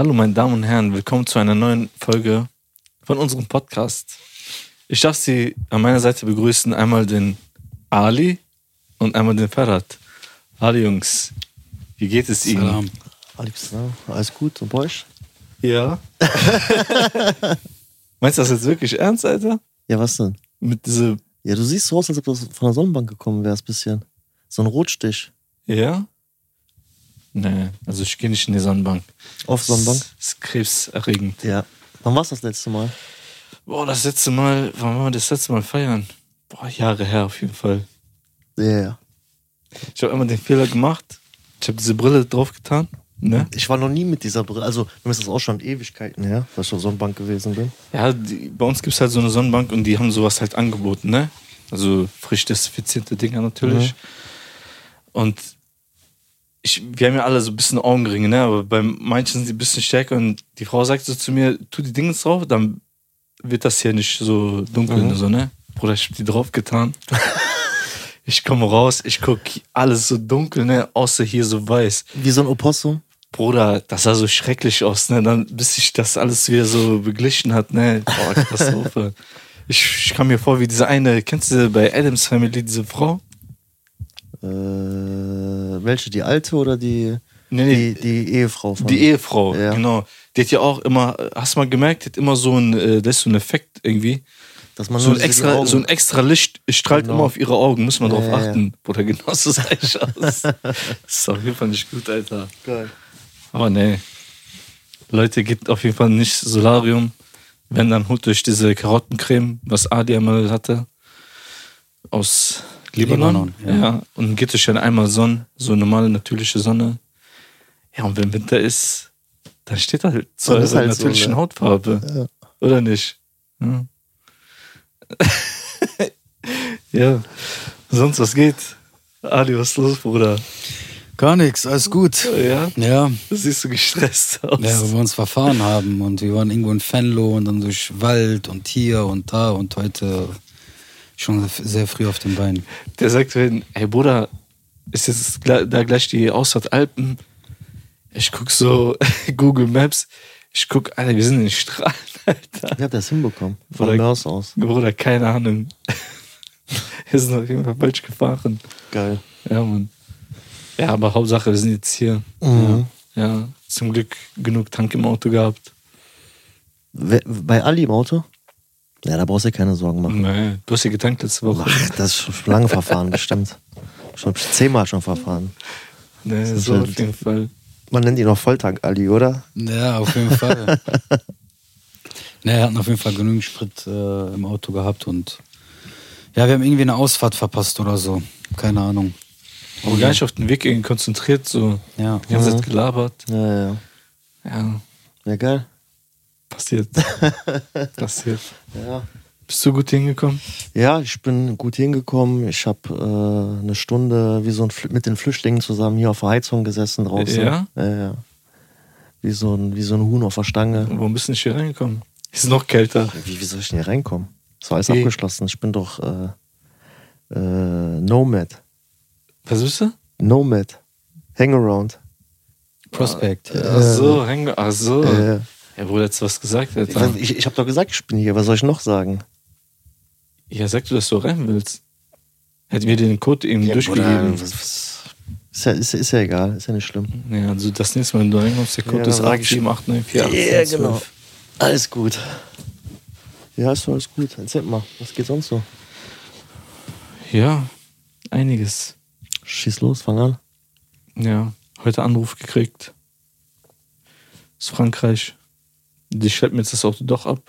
Hallo, meine Damen und Herren, willkommen zu einer neuen Folge von unserem Podcast. Ich darf Sie an meiner Seite begrüßen, einmal den Ali und einmal den Ferhat. Hallo Jungs, wie geht es Ihnen? Salam. Na, alles gut und bei euch? Ja. Meinst du das jetzt wirklich ernst, Alter? Ja, was denn? Mit dieser, Ja, du siehst so aus, als ob du von der Sonnenbank gekommen wärst, bisschen. So ein Rotstich. ja? Nee, also ich gehe nicht in die Sonnenbank. Auf Sonnenbank? Das ist krebserregend. Ja. Wann war's das letzte Mal? Boah, das letzte Mal, wann waren wir das letzte Mal feiern? Boah, Jahre her auf jeden Fall. Ja, ja. Ich habe immer den Fehler gemacht. Ich habe diese Brille draufgetan. Ne? Ich war noch nie mit dieser Brille. Also, mir ist das auch schon Ewigkeiten her, dass ich auf Sonnenbank gewesen bin. Ja, die, bei uns gibt es halt so eine Sonnenbank und die haben sowas halt angeboten, ne? Also frisch desinfizierte Dinger natürlich. Und ich, wir haben ja alle so ein bisschen Augenringe, ne? Aber bei manchen sind die ein bisschen stärker und die Frau sagt so zu mir, tu die Dinge drauf, dann wird das hier nicht so dunkel, Mhm. so, ne? Bruder, ich hab die draufgetan. ich komme raus, ich guck alles so dunkel, ne? Außer hier so weiß. Wie so ein Opossum. Bruder, das sah so schrecklich aus, ne? Dann, bis sich das alles wieder so beglichen hat, ne? Boah, Katastrophe. ich, ich kam mir vor wie diese eine, kennst du bei Adams Family diese Frau? Äh, welche? Die alte oder die, Nee, nee, die, die Ehefrau von. die Ehefrau, Ja. genau. Die hat ja auch immer, hast du mal gemerkt, die hat immer so ein, äh, das ist so ein Effekt irgendwie. Dass man So ein, extra, Augen- so ein extra Licht strahlt Genau. immer auf ihre Augen, muss man Ja, drauf ja, ja. achten. Bruder, genau so sah ich aus. das ist auf jeden Fall nicht gut, Alter. Geil. Aber nee. Leute, geht auf jeden Fall nicht Solarium. Wenn, dann holt euch diese Karottencreme, was Adi einmal hatte. Aus Libanon. Libanon, ja. ja. Und geht euch dann einmal Sonne, so normale, natürliche Sonne. Ja, und wenn Winter ist, dann steht halt zu Dann ist eurer halt so, natürlichen ne? Hautfarbe. Oder nicht? Ja. ja. Sonst was geht? Adi, was ist los, Bruder? Gar nichts, alles gut. Ja? Ja, Du siehst so gestresst aus. ja, weil wir uns verfahren haben und wir waren irgendwo in Venlo und dann durch Wald und hier und da und heute schon sehr früh auf den Beinen. Der sagt, wenn, ey Bruder, ist jetzt da gleich die Ausfahrt Alpen? Ich guck so Google Maps, ich guck, Alter, wir sind in den Strahlen, Alter. Wie hat der das hinbekommen? Von Oder- Mörs aus. Bruder, keine Ahnung. Wir sind auf jeden Fall falsch gefahren. Geil. Ja, Mann. Ja, aber Hauptsache, wir sind jetzt hier. Mhm. Ja, zum Glück genug Tank im Auto gehabt. Bei Ali im Auto? Ja, da brauchst du dir keine Sorgen machen. Nee, du hast ja getankt letzte Woche. Ach, das ist schon lange verfahren, bestimmt. Schon zehnmal schon verfahren. Nee, ist so halt- auf jeden Fall. Man nennt ihn auch Volltank Ali, oder? Ja, auf jeden Fall. ne, er hat auf jeden Fall genügend Sprit äh, im Auto gehabt und ja, wir haben irgendwie eine Ausfahrt verpasst oder so. Keine Ahnung. Aber gar nicht auf den Weg irgendwie konzentriert, so Ja. die ganze Zeit gelabert. Ja, ja. Ja, Ja, geil. Passiert. passiert. Ja. Bist du gut hingekommen? Ja, ich bin gut hingekommen. Ich habe äh, eine Stunde wie so ein mit den Flüchtlingen zusammen hier auf der Heizung gesessen draußen. Ja? Ja, ja. Wie so ein, wie so ein Huhn auf der Stange. Warum bist du nicht hier reingekommen? Ist noch kälter. Wie, wie soll ich denn hier reinkommen? Ist alles Wie? abgeschlossen. Ich bin doch äh, äh, Nomad. Was bist du? Nomad. Hangaround. Prospect. Ach so, häng, ach so. Ja, Bruder, jetzt was gesagt, Alter. ich ich habe doch gesagt, ich bin hier. Was soll ich noch sagen? Ja, sag du, dass du rein willst. Hätten wir den Code eben Bruder, durchgegeben. was, was, ist, ja, ist, ist ja egal. Ist ja nicht schlimm. Ja, also das nächste Mal, wenn du reinkommst, der Code Ja, ist dann sag ich- 878948. Ja, genau. Alles gut. Ja, ist doch alles gut. Erzähl mal, was geht sonst so? Ja, einiges. Schieß los, fang an. Ja, heute Anruf gekriegt. Aus Frankreich. Die schleppt mir jetzt das Auto doch ab.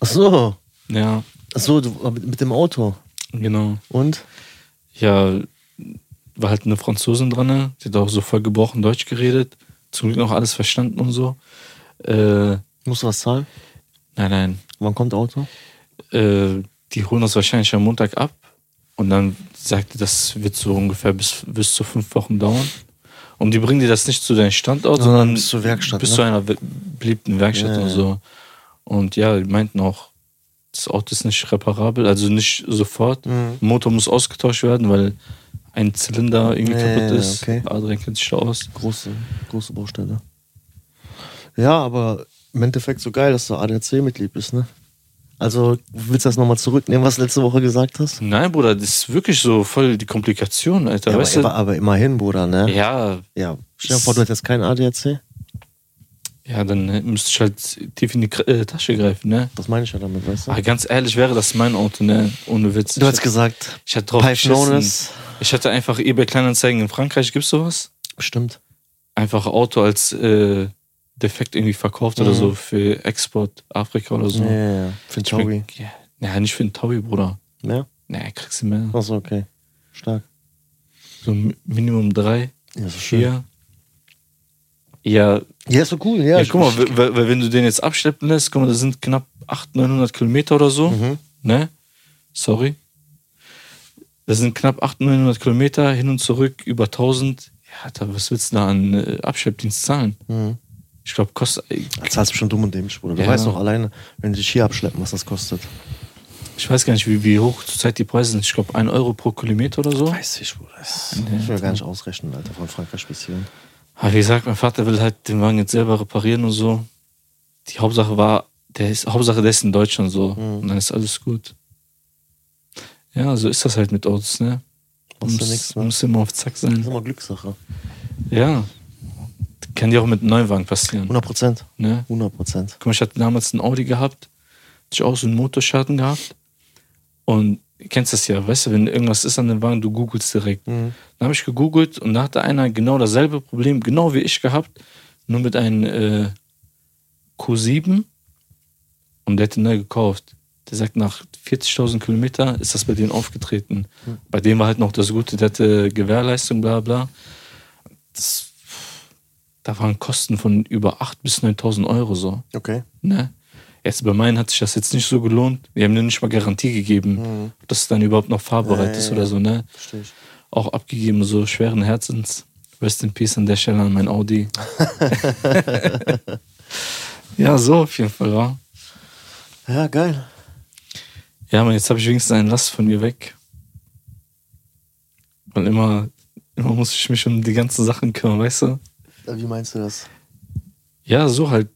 Ach so. Ja, Ach so, du, mit, mit dem Auto. genau. Und? Ja, war halt eine Franzosin dran, ne? die hat auch so voll gebrochen Deutsch geredet. Zum Glück noch alles verstanden und so. Äh, Musst du was zahlen? nein, nein. Wann kommt Auto? Äh, die holen das wahrscheinlich am Montag ab. Und dann sagte, das wird so ungefähr bis, bis zu fünf Wochen dauern. Und die bringen dir das nicht zu deinem Standort, Sondern sondern bis zur Werkstatt, Bis ne? zu einer beliebten Werkstatt Ja, und ja. so. Und ja, die meinten auch, das Auto ist nicht reparabel, also nicht sofort. Mhm. Motor muss ausgetauscht werden, weil ein Zylinder irgendwie Ja, kaputt ja, ist. okay. Adrian kennt sich da aus. Große, große Baustelle. Ja, aber im Endeffekt so geil, dass du ADAC-Mitglied bist, ne? Also, willst du das nochmal zurücknehmen, was du letzte Woche gesagt hast? Nein, Bruder, das ist wirklich so voll die Komplikation, Alter. Ja, weißt aber, du? aber immerhin, Bruder, ne? Ja, Ja. Stell dir vor, du hättest keinen ADAC. ja, dann müsste ich halt tief in die äh, Tasche greifen, ne? Das meine ich ja damit, weißt du? Aber ganz ehrlich, wäre das mein Auto, ne? Ohne Witz. Du hast gesagt, ich hätte drauf geschissen. Ich hatte einfach eBay Kleinanzeigen in Frankreich, gibt's sowas? Bestimmt. Einfach Auto als äh, defekt irgendwie verkauft oder Mhm. so für Export Afrika oder so. Ja, ja, ja. Für Ich Taui. Ja, ja, nicht für einen Taui, Bruder. Ja? Nee, kriegst du mehr. Achso, okay. Stark. So Mi- Minimum drei, Ja, so schön. vier. Ja, Ja, ist so cool, ja. ja, guck mal, weil, weil- wenn du den jetzt abschleppen lässt, guck mal, das sind knapp 800, 900 Kilometer oder so. Mhm. Ne? Sorry. Das sind knapp 800, 900 Kilometer hin und zurück, über 1000. Ja, Alter, was willst du da an äh, Abschleppdienst zahlen? Mhm. Ich glaube, kostet. Da zahlst du bestimmt dumm und dämlich, Bruder. Du Ja. weißt doch alleine, wenn die dich hier abschleppen, was das kostet. Ich weiß gar nicht, wie, wie hoch zurzeit die Preise sind. Ich glaube, 1 Euro pro Kilometer oder so. Weiß ich, Bruder. Das muss ich mir gar nicht ausrechnen, Alter, von Frankreich bis hier. Aber wie gesagt, mein Vater will halt den Wagen jetzt selber reparieren und so. Die Hauptsache war, der ist, Hauptsache der ist in Deutschland so. Mhm. Und dann ist alles gut. Ja, so ist das halt mit Autos, ne? Du muss, nichts, man ne? muss immer auf Zack Das sein. ist immer Glückssache. Ja. Kann dir auch mit einem Neuwagen passieren. 100 Prozent. Ne? 100 Prozent. Guck mal, ich hatte damals einen Audi gehabt. Hatte ich auch so einen Motorschaden gehabt. Und du kennst das ja, weißt du, wenn irgendwas ist an dem Wagen, du googelst direkt. Mhm. Dann habe ich gegoogelt und da hatte einer genau dasselbe Problem, genau wie ich gehabt, nur mit einem äh, Q7 und der hat ihn neu gekauft. Der sagt, nach 40.000 Kilometer ist das bei denen aufgetreten. Bei dem war halt noch das Gute, der hatte Gewährleistung, bla bla. Das, da waren Kosten von über 8.000 bis 9.000 Euro so. Okay. Ne? Jetzt bei meinen hat sich das jetzt nicht so gelohnt. Die haben mir nicht mal Garantie gegeben, Mhm. ob das dann überhaupt noch fahrbereit Ja, ist ja, oder ja. so, ne? Verstehe ich. Auch abgegeben, so schweren Herzens. Rest in Peace an der Stelle an mein Audi. ja, so auf jeden Fall, wa? Ja, geil. Ja, aber jetzt habe ich wenigstens einen Last von mir weg. Weil immer, immer muss ich mich um die ganzen Sachen kümmern, weißt du? Äh, Wie meinst du das? Ja, so halt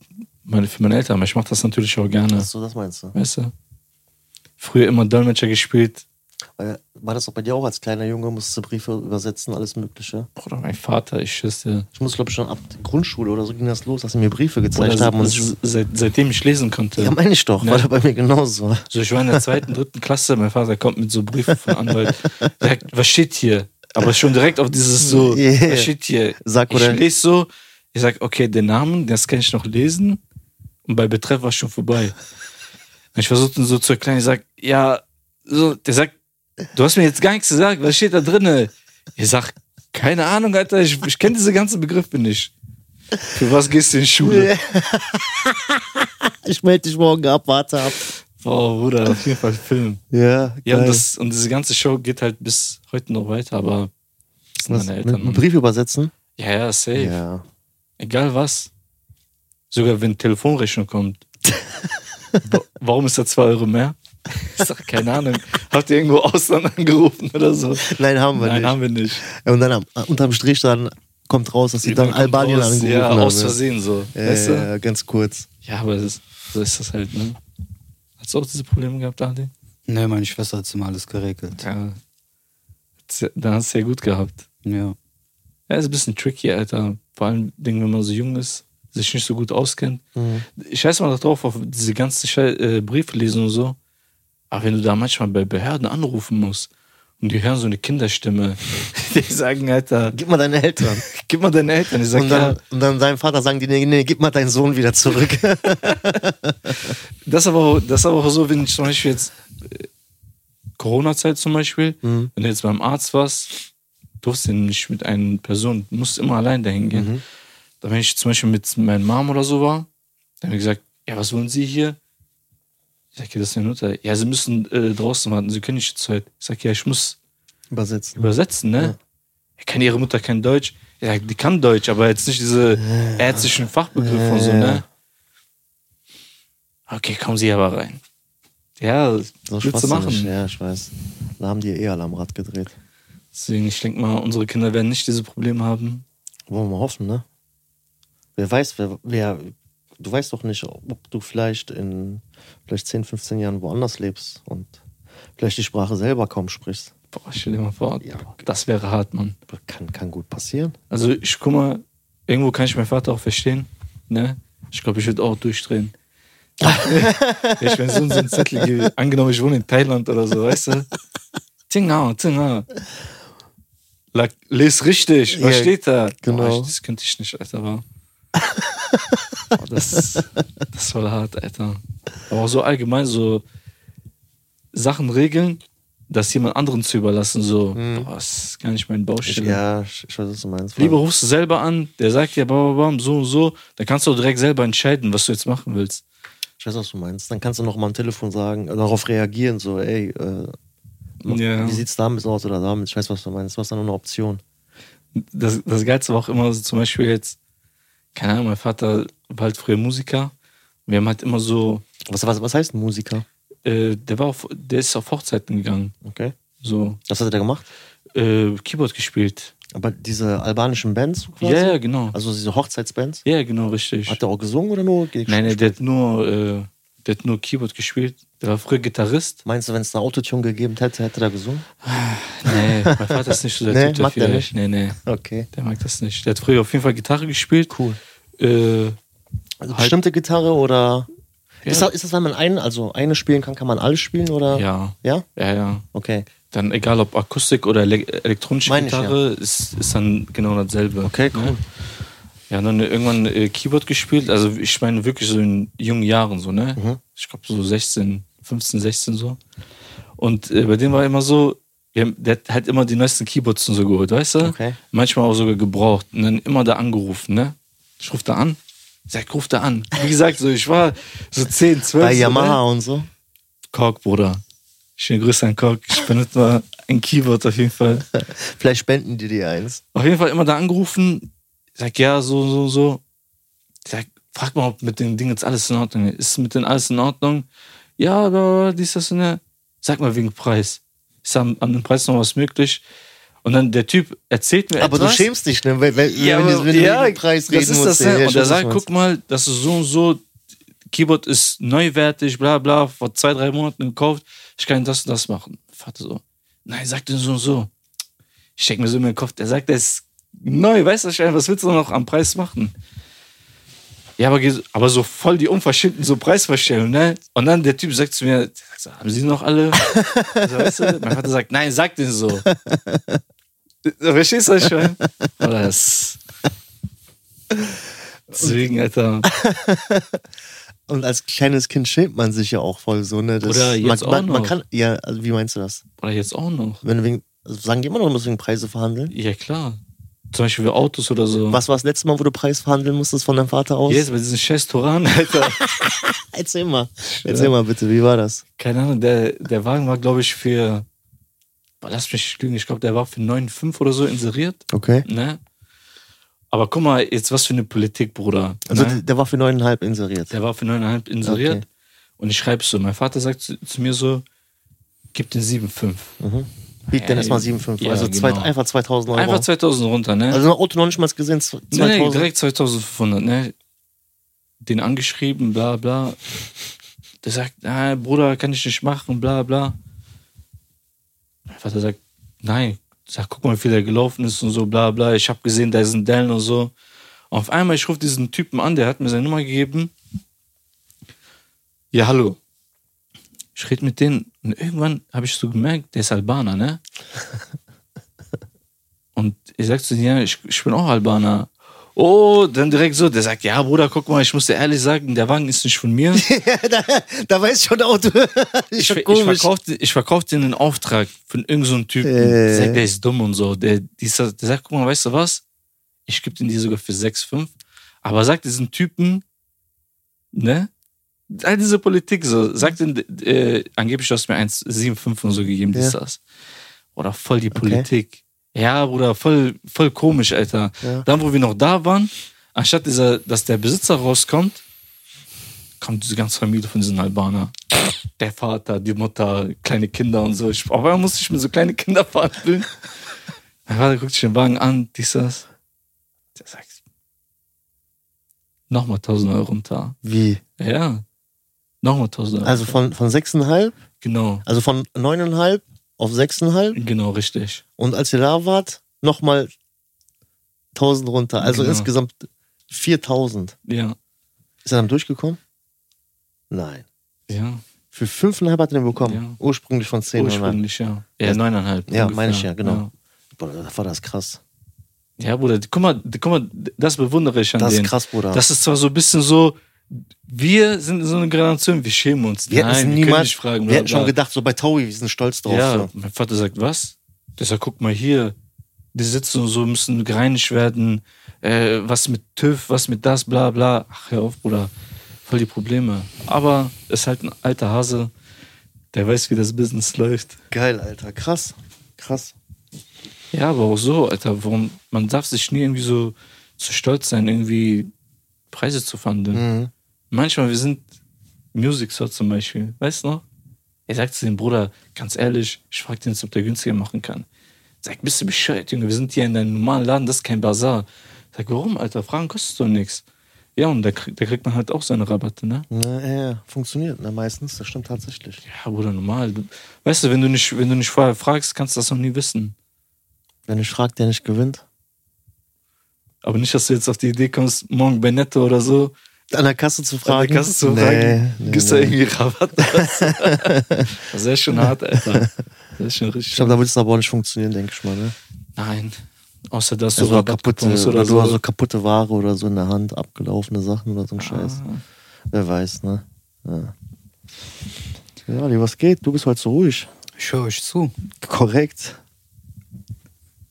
meine, für meine Eltern. Aber ich mache das natürlich auch gerne, Achso, das meinst du. weißt du? Früher immer Dolmetscher gespielt. War das auch bei dir auch als kleiner Junge? Musstest du Briefe übersetzen, alles Mögliche? Bruder, mein Vater, ich schwöre Ich muss, glaube ich, schon ab der Grundschule oder so ging das los, dass sie mir Briefe gezeigt Oder haben. Und se- seit, seitdem ich lesen konnte. ja, meine ich doch, Ne? war da bei mir genauso. So, ich war in der zweiten, dritten Klasse, mein Vater kommt mit so Briefen von Anwalt. Sagt, was steht hier? Aber schon direkt auf dieses so, Yeah. was steht hier? Sag, ich lese so, ich sag, okay, den Namen, das kann ich noch lesen. Und bei Betreff war es schon vorbei. Und ich versuchte ihn so zu erklären, ich sag, ja, so, der sagt, du hast mir jetzt gar nichts gesagt, was steht da drinne? Ich sag, keine Ahnung, Alter, ich, ich kenne diese ganzen Begriffe nicht. Für was gehst du in die Schule? Ich melde dich morgen ab, warte ab. Boah, Bruder, auf jeden Fall Film. Ja, Ja, und, geil. das, und diese ganze Show geht halt bis heute noch weiter, aber das sind Was, meine Eltern. mit Brief übersetzen? ja, ja, safe. Ja. Egal was. Sogar wenn Telefonrechnung kommt. Wa- Warum ist da zwei Euro mehr? Ich sag, keine Ahnung. Habt ihr irgendwo Ausland angerufen oder so? Nein, haben wir Nein, nicht. haben wir nicht. Und dann am, unterm Strich dann kommt raus, dass sie dann Albanien raus, angerufen Ja, haben. aus Versehen so. Ja, weißt ja, du? ja, ganz kurz. Ja, aber das, so ist das halt, ne? Hast du auch diese Probleme gehabt, Adi? Ne, meine Schwester hat immer alles geregelt. Ja. Dann hast du ja gut gehabt. Ja. Ja, ist ein bisschen tricky, Alter. Vor allem, Dingen, wenn man so jung ist, sich nicht so gut auskennt. Mhm. Ich scheiß mal drauf, auf diese ganzen Schei äh, Briefe lesen und so. Aber wenn du da manchmal bei Behörden anrufen musst und die hören so eine Kinderstimme, die sagen, Alter, Gib mal deine Eltern. gib mal deine Eltern. Ich sag, Und dann, ja, und dann deinem Vater sagen die, nee, nee, gib mal deinen Sohn wieder zurück. das ist aber, auch- das aber auch so, wenn ich zum Beispiel jetzt äh, Corona-Zeit zum Beispiel, Mhm. wenn du jetzt beim Arzt warst, durfst du nicht mit einer Person, musst immer allein dahin gehen. Mhm. Da wenn ich zum Beispiel mit meiner Mom oder so war, dann haben wir gesagt, ja, was wollen Sie hier? Ich sag, ja, das ist eine Mutter. Ja, Sie müssen äh, draußen warten, Sie können nicht jetzt heute. Ich sag, ja, ich muss Übersetzen. übersetzen, ne? Ja. Kann Ihre Mutter kein Deutsch? Ja, die kann Deutsch, aber jetzt nicht diese ärztlichen Fachbegriffe und so, ne? Okay, kommen Sie aber rein. Ja, So willst du machen. Ja, ich weiß. Da haben die eh alle am Rad gedreht. Deswegen, ich denke mal, unsere Kinder werden nicht diese Probleme haben. Wollen wir mal hoffen, ne? Wer weiß, wer, wer du weißt doch nicht, ob du vielleicht in vielleicht 10, 15 Jahren woanders lebst und vielleicht die Sprache selber kaum sprichst. Boah, stell dir mal vor, das wäre hart, Mann. Kann, kann gut passieren. Also ich guck mal, irgendwo kann ich meinen Vater auch verstehen. Ne? Ich glaube, ich würde auch durchdrehen. ich wenn so ein Zettel gebe, angenommen, ich wohne in Thailand oder so, weißt du? Tingau, Tingau. Les richtig, was Ja, steht da? genau. Boah, ich, das könnte ich nicht, Alter. Aber Boah, das, das war hart, Alter. Aber so allgemein so Sachen regeln, das jemand anderen zu überlassen, so, boah, das ist gar nicht mein Baustelle. ja, ich, weiß, was du meinst. Lieber rufst du selber an, der sagt dir, bam, bam, bam, so und so, dann kannst du direkt selber entscheiden, was du jetzt machen willst. Ich weiß, was du meinst. Dann kannst du noch mal am Telefon sagen, äh, darauf reagieren, so, ey, äh, Ja. wie sieht's damit aus oder damit? Ich weiß, was du meinst. Was ist dann noch eine Option? Das, das Geilste war auch immer so, zum Beispiel jetzt, keine Ahnung, mein Vater war halt früher Musiker. Wir haben halt immer so, Was, was, was heißt Musiker? Äh, der war auf, der ist auf Hochzeiten gegangen. Okay. So, Was hat er gemacht? äh, Keyboard gespielt. Aber diese albanischen Bands quasi? Ja, ja, genau. Also diese Hochzeitsbands? Ja, genau, richtig. Hat er auch gesungen oder nur? Nein, nein, der hat nur, äh, der hat nur Keyboard gespielt. Der war früher Gitarrist. Meinst du, wenn es eine Autotune gegeben hätte, hätte er gesungen? Nee, mein Vater ist nicht so der Nee, Typ dafür. der nicht? Nee, nee, Okay. der mag das nicht. Der hat früher auf jeden Fall Gitarre gespielt. Cool. Äh, Also Halt- bestimmte Gitarre oder. Ja. Ist, das, ist das, wenn man einen, also eine spielen kann, kann man alles spielen oder? ja, Ja? ja, ja. Okay. Dann egal ob Akustik oder ele elektronische Meine ich, Gitarre, ist, ist dann genau dasselbe. Okay, cool. Ja, dann irgendwann äh, Keyboard gespielt. Also ich meine wirklich so in jungen Jahren so, ne? Mhm. Ich glaube so 16, 15, 16 so. Und äh, bei dem war immer so, haben, der hat immer die neuesten Keyboards und so geholt, weißt du? Okay. Manchmal auch sogar gebraucht. Und dann immer da angerufen, ne? Ich ruf da an. Sag, ruf da an. Wie gesagt, so ich war so 10, 12. Bei so, Yamaha Ne? und so. Kork, Bruder. Schöne Grüße an Kork. Ich benutze mal ein Keyboard auf jeden Fall. Vielleicht spenden die dir eins. Auf jeden Fall immer da angerufen. Sag, ja, so, so, so. Sag, frag mal, ob mit den Dingen jetzt alles in Ordnung ist. Ist mit denen alles in Ordnung? Ja, aber dies, das und der. Sag mal wegen Preis. Ist an, an dem Preis noch was möglich? Und dann der Typ erzählt mir Aber etwas. du schämst dich, ne? Wenn, wenn, Ja, wenn, aber, du- wenn ja, den Preis reden ist musst. das, ne? ja, Und er sagt, guck mal, das ist so und so, Keyboard ist neuwertig, bla bla, vor zwei, drei Monaten gekauft, ich kann das und das machen. Vater so, nein, sagt er so und so. Ich steck mir so in den Kopf, der sagt, der ist neu, weißt du, was willst du noch am Preis machen? Ja, aber, aber so voll die unverschämten so Preisvorstellungen, ne? Und dann der Typ sagt zu mir, haben Sie noch alle? so, weißt du? Mein Vater sagt, nein, sag den so. Verstehst du, was ich meine? Oder das. Deswegen, Alter. Und als kleines Kind schämt man sich ja auch voll so, ne? Das, Oder jetzt man, man, auch man noch. kann, ja, also wie meinst du das? Oder jetzt auch noch. Wenn wegen, also sagen die immer noch, du musst wegen Preise verhandeln? Ja, klar. Zum Beispiel für Autos oder so. Was war das letzte Mal, wo du Preis verhandeln musstest von deinem Vater aus? Jetzt bei diesen scheiß Toran, Alter. Erzähl mal. Erzähl mal bitte, wie war das? Keine Ahnung, der, der Wagen war, glaube ich, für. Lass mich lügen, ich glaube, der war für 9,5 oder so inseriert. Okay. Ne? Aber guck mal, jetzt was für eine Politik, Bruder. Also ne? der war für neuneinhalb inseriert. Der war für 9,5 inseriert. Okay. Und ich schreibe so, mein Vater sagt zu, zu mir so, gib den 7,5. Biet Ja, dann erstmal 7,5. ja, also zwei, genau. einfach 2000 Euro. Einfach 2000 runter, ne? also Auto noch nicht mal gesehen, 2000. Nee, nee, direkt 2500, ne? Den angeschrieben, bla bla. Der sagt, ah, Bruder, kann ich nicht machen, bla bla. Vater sagt, nein. Sag, guck mal, wie viel der gelaufen ist und so, bla bla. Ich habe gesehen, da ist ein Dellen und so. Auf einmal, ich rufe diesen Typen an, der hat mir seine Nummer gegeben. Ja, hallo. Ich rede mit denen und irgendwann habe ich so gemerkt, der ist Albaner, ne? Und ich sag zu ihm, ja, ich, ich bin auch Albaner. Oh, dann direkt so, der sagt, ja, Bruder, guck mal, ich muss dir ehrlich sagen, der Wagen ist nicht von mir. da, da weiß schon der Auto. Ich, schon ich, komisch. verkauf, ich verkauf dir einen Auftrag von irgendeinem so einem Typen. Äh. Der sagt, der ist dumm und so. Der, dieser, der sagt, guck mal, weißt du was? Ich gebe den dir sogar für 6,5. Aber sag diesen Typen, ne? All diese Politik so, sag den, äh, angeblich du hast mir 1,75 und so gegeben, dies, Ja. das. Oder voll die Politik. Ja, Bruder, voll, voll komisch, Alter. Ja. Dann, wo wir noch da waren, anstatt dieser, dass der Besitzer rauskommt, kommt diese ganze Familie von diesen Albaner. Der Vater, die Mutter, kleine Kinder und so. Ich, auf einmal musste ich mir so kleine Kinder verhandeln. Mein Vater guckt sich den Wagen an, dies, das. Der sagt, Nochmal 1000 Euro runter. Wie? Ja. Nochmal 1000 Euro. Also von, von 6,5? Genau. Also von 9,5 auf 6,5? Genau, richtig. Und als ihr da wart, nochmal 1000 runter. Also Genau. insgesamt 4000. Ja. Ist er dann durchgekommen? Nein. Ja. Für 5,5 hat er den bekommen. Ja. Ursprünglich von 10 oder Ursprünglich, ja. Ja, neuneinhalb. Ja, ungefähr. meine ich ja, genau. Ja. Boah, das war das krass. Ja, Bruder, guck mal, guck mal, das bewundere ich an Das ist denen. krass, Bruder. Das ist zwar so ein bisschen so, wir sind so eine Generation, wir schämen uns. wir hätten es Nein, wir können niemals. fragen. wir hätten schon gedacht, so bei Taui, wir sind stolz drauf. Ja, So. mein Vater sagt, was? Der sagt, guck mal hier, die sitzen und so, müssen gereinigt werden, äh, was mit TÜV, was mit das, bla bla. Ach, hör auf, Bruder, voll die Probleme. Aber ist halt ein alter Hase, der weiß, wie das Business läuft. Geil, Alter. Krass. Krass. Ja, aber auch so, Alter, warum, man darf sich nie irgendwie so zu stolz sein, irgendwie Preise zu verhandeln. Mhm. Manchmal, wir sind Music Store zum Beispiel, weißt du noch? Er sagt zu dem Bruder, ganz ehrlich, ich frag den jetzt, ob der günstiger machen kann. Sag, bist du bescheuert, Junge, wir sind hier in deinem normalen Laden, das ist kein Bazar. Sag, warum, Alter? Fragen kostet doch nichts. Ja, und da, krieg- da kriegt man halt auch seine Rabatte, ne? Na, ja, ja, funktioniert ne, meistens. Das stimmt tatsächlich. Ja, Bruder, normal. Du, weißt du, wenn du, nicht, wenn du nicht vorher fragst, kannst du das noch nie wissen. Wenn ich frage, der nicht gewinnt. Aber nicht, dass du jetzt auf die Idee kommst, morgen bei Netto oder so, An der Kasse zu an fragen. der Kasse zu nee, fragen, nee, gibst du nee. irgendwie Rabatt? das ist schon hart, Alter. Das ist schon richtig Ich glaube, da wird es aber auch nicht funktionieren, denke ich mal. Ne? Nein. Außer dass du Also Rabatt kaputte, bekommst oder oder du hast so. so kaputte Ware oder so in der Hand, abgelaufene Sachen oder so ein Scheiß. Ah. Wer weiß, ne? Ja. Ja, Ali, was geht? Du bist heute so ruhig. Ich höre euch zu. Korrekt.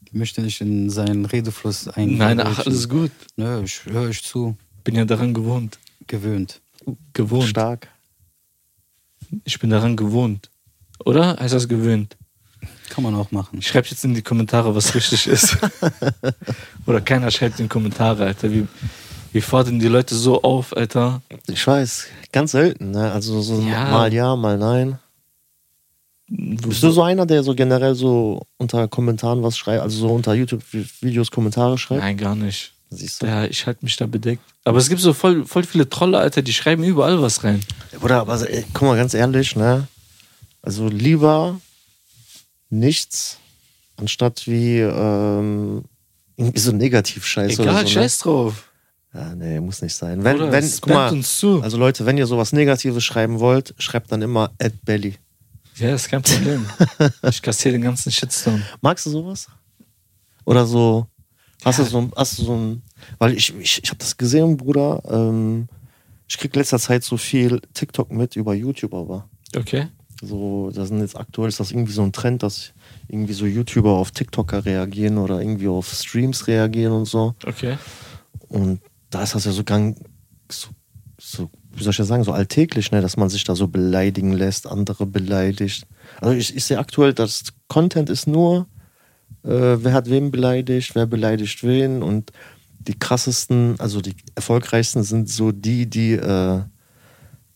Ich möchte nicht in seinen Redefluss eingehen. Nein, ach, alles gut. Nö, ich höre euch zu. Bin ja daran gewohnt. Gewöhnt. Gewohnt. Stark. Ich bin daran gewohnt. Oder? Heißt das gewöhnt? Kann man auch machen. Schreibt jetzt in die Kommentare, was richtig ist. Oder keiner schreibt in die Kommentare, Alter. Wir, wir fordern die Leute so auf, Alter. Ich weiß, ganz selten, ne? Also so Ja. mal ja, mal nein. Bist du so einer, der so generell so unter Kommentaren was schreibt, also so unter YouTube-Videos Kommentare schreibt? Nein, gar nicht. Siehst du? Ja, ich halte mich da bedeckt. Aber es gibt so voll, voll viele Trolle, Alter, die schreiben überall was rein. Oder, aber ey, guck mal, ganz ehrlich, ne? Also lieber nichts, anstatt wie ähm, irgendwie so Negativ-Scheiße Egal, oder so. Ne? scheiß drauf. Ja, nee, muss nicht sein. Wenn, Bruder, wenn, guck mal, uns zu. also Leute, wenn ihr sowas Negatives schreiben wollt, schreibt dann immer at belly. Ja, ist kein Problem. ich kassiere den ganzen Shitstorm. Magst du sowas? Oder so, hast du so, ein- hast du so ein, weil ich, ich, ich habe das gesehen, Bruder, ähm, ich krieg letzter Zeit so viel TikTok mit über YouTube, aber Okay. so, da sind jetzt aktuell, ist das irgendwie so ein Trend, dass irgendwie so YouTuber auf TikToker reagieren oder irgendwie auf Streams reagieren und so. Okay. Und da ist das ja so gang, so, so wie soll ich das sagen, so alltäglich, ne, dass man sich da so beleidigen lässt, andere beleidigt. Also ich, ich sehe aktuell, das Content ist nur, äh, wer hat wen beleidigt, wer beleidigt wen und die krassesten, also die erfolgreichsten sind so die, die äh,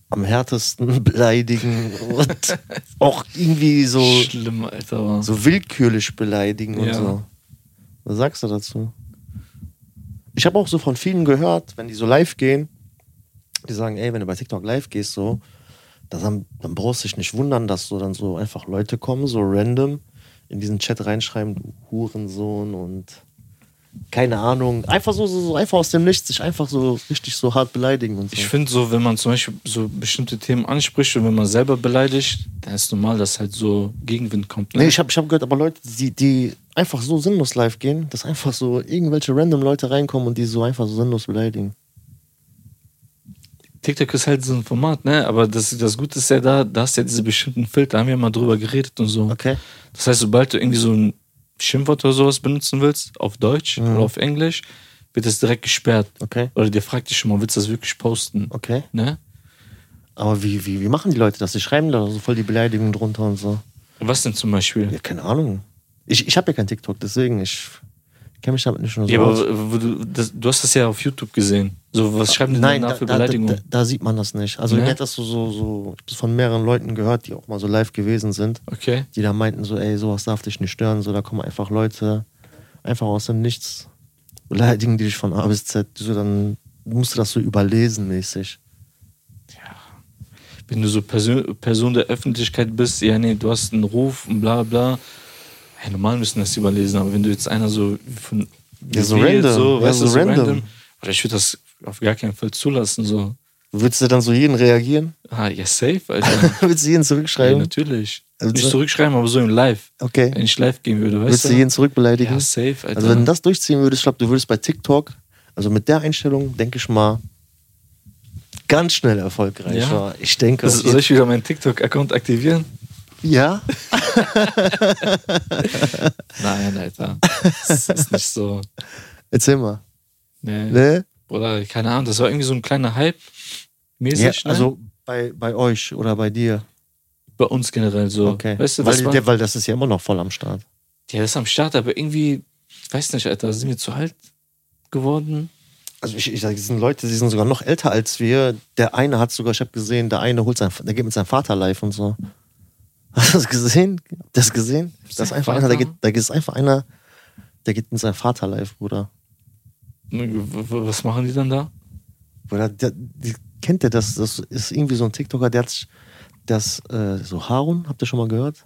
am härtesten beleidigen und auch irgendwie so, Schlimm, Alter. so willkürlich beleidigen und Ja. so. Was sagst du dazu? Ich habe auch so von vielen gehört, wenn die so live gehen, die sagen, ey, wenn du bei TikTok live gehst, so, dann, dann brauchst du dich nicht wundern, dass so dann so einfach Leute kommen, so random, in diesen Chat reinschreiben, du Hurensohn und keine Ahnung. Einfach so, so, so einfach aus dem Nichts, sich einfach so richtig so hart beleidigen und so. Ich finde so, wenn man zum Beispiel so bestimmte Themen anspricht und wenn man selber beleidigt, dann ist normal, dass halt so Gegenwind kommt. Ne? Nee, ich habe ich hab gehört, aber Leute, die, die einfach so sinnlos live gehen, dass einfach so irgendwelche random Leute reinkommen und die so einfach so sinnlos beleidigen. TikTok ist halt so ein Format, ne? Aber das, das Gute ist ja da, da hast du ja diese bestimmten Filter, haben wir mal drüber geredet und so. Okay? Das heißt, sobald du irgendwie so ein Schimpfwort oder sowas benutzen willst, auf Deutsch Mhm. oder auf Englisch, wird das direkt gesperrt. Okay? Oder dir fragt dich schon mal, willst du das wirklich posten? Okay. Ne? Aber wie, wie, wie machen die Leute das? Die schreiben da so voll die Beleidigungen drunter und so. Was denn zum Beispiel? Ja, keine Ahnung. Ich, ich habe ja kein TikTok, deswegen ich kenne mich damit nicht nur so Ja, aber aus. du, das, du hast das ja auf YouTube gesehen. So, was schreiben die Nein, denn da, für da, da, Beleidigungen? da, da sieht man das nicht. Also Ne? ich hätte das so, so, so ich von mehreren Leuten gehört, die auch mal so live gewesen sind, Okay. die da meinten so, ey, sowas darf dich nicht stören. So, da kommen einfach Leute einfach aus dem Nichts beleidigen die dich von A bis Z, so dann musst du das so überlesen mäßig. Wenn du so Person der Öffentlichkeit bist, ja, nee, du hast einen Ruf und bla bla. Ja, normal müssen das überlesen, aber wenn du jetzt einer so von. Ja, so random. So, Ja, weißt du, so so random. random. Oder ich würde das auf gar keinen Fall zulassen, so. Würdest du dann so jeden reagieren? Ah, ja, safe, Alter. Würdest du jeden ja, zurückschreiben? natürlich. Also- Nicht zurückschreiben, aber so im Live. okay. Wenn ich live gehen würde, weißt Würdest du? du jeden zurückbeleidigen? ja, safe, Alter. Also wenn du das durchziehen würdest, ich glaube, du würdest bei TikTok, also mit der Einstellung, denke ich mal, ganz schnell erfolgreich. Ja. war. Ich denke. jeden- soll ich wieder meinen TikTok-Account aktivieren? Ja, Nein, Alter. Das ist nicht so. erzähl mal. Nee. Ne? Oder keine Ahnung, das war irgendwie so ein kleiner Hype. Mäßig, Ja, ne? also bei, bei euch oder bei dir. bei uns generell so. Okay. Weißt du, weil, das war, der, weil das ist ja immer noch voll am Start. ja, das ist am Start, aber irgendwie, ich weiß nicht, Alter, sind wir zu alt geworden? Also ich, ich sage, das sind Leute, die sind sogar noch älter als wir. Der eine hat sogar, ich habe gesehen, der eine holt sein, der geht mit seinem Vater live und so. Hast du das gesehen? Habt ihr Das gesehen? Das ist Sein einfach einer, Vater? geht, da ist einfach einer, der geht mit seinem Vater live, Bruder. Ne, Was machen die dann da? Bruder, der, die, kennt ihr das? Das ist irgendwie so ein TikToker, der hat das, äh, so Harun, habt ihr schon mal gehört?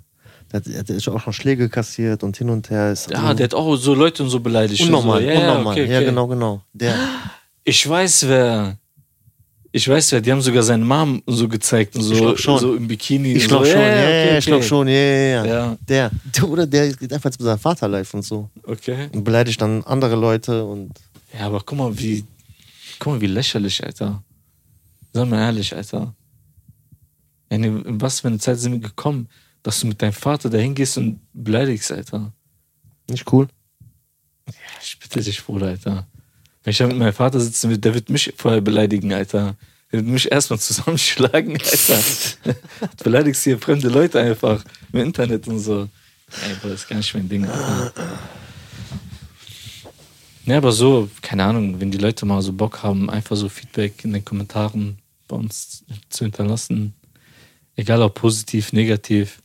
Der hat, der hat auch schon Schläge kassiert und hin und her. Ist Ja, der hat auch so Leute und so beleidigt. unnormal, so. Ja, ja, unnormal. okay, Ja, okay. genau, genau. Der, Ich weiß wer. Ich weiß wer, die haben sogar seine Mom so gezeigt und so, so im Bikini. ich glaube so. schon, ja, okay, ja, ich glaube okay. schon, ja, ja, ja. Ja, Der, der, oder der geht einfach mit seinem Vater live und so. okay. Und beleidigt dann andere Leute und Ja, aber guck mal, wie, guck mal, wie lächerlich, Alter. Sag mal ehrlich, Alter. Ja, in was für eine Zeit sind wir gekommen, dass du mit deinem Vater dahin gehst und beleidigst, Alter? nicht cool. Ich bitte dich, Bruder, Alter. Wenn ich da mit meinem Vater sitzen will, der wird mich vorher beleidigen, Alter. Der wird mich erstmal zusammenschlagen, Alter. du beleidigst hier fremde Leute einfach im Internet und so. Bruder, das ist gar nicht mein Ding, Alter. Ja, aber so, keine Ahnung, wenn die Leute mal so Bock haben, einfach so Feedback in den Kommentaren bei uns zu hinterlassen. Egal ob positiv, negativ.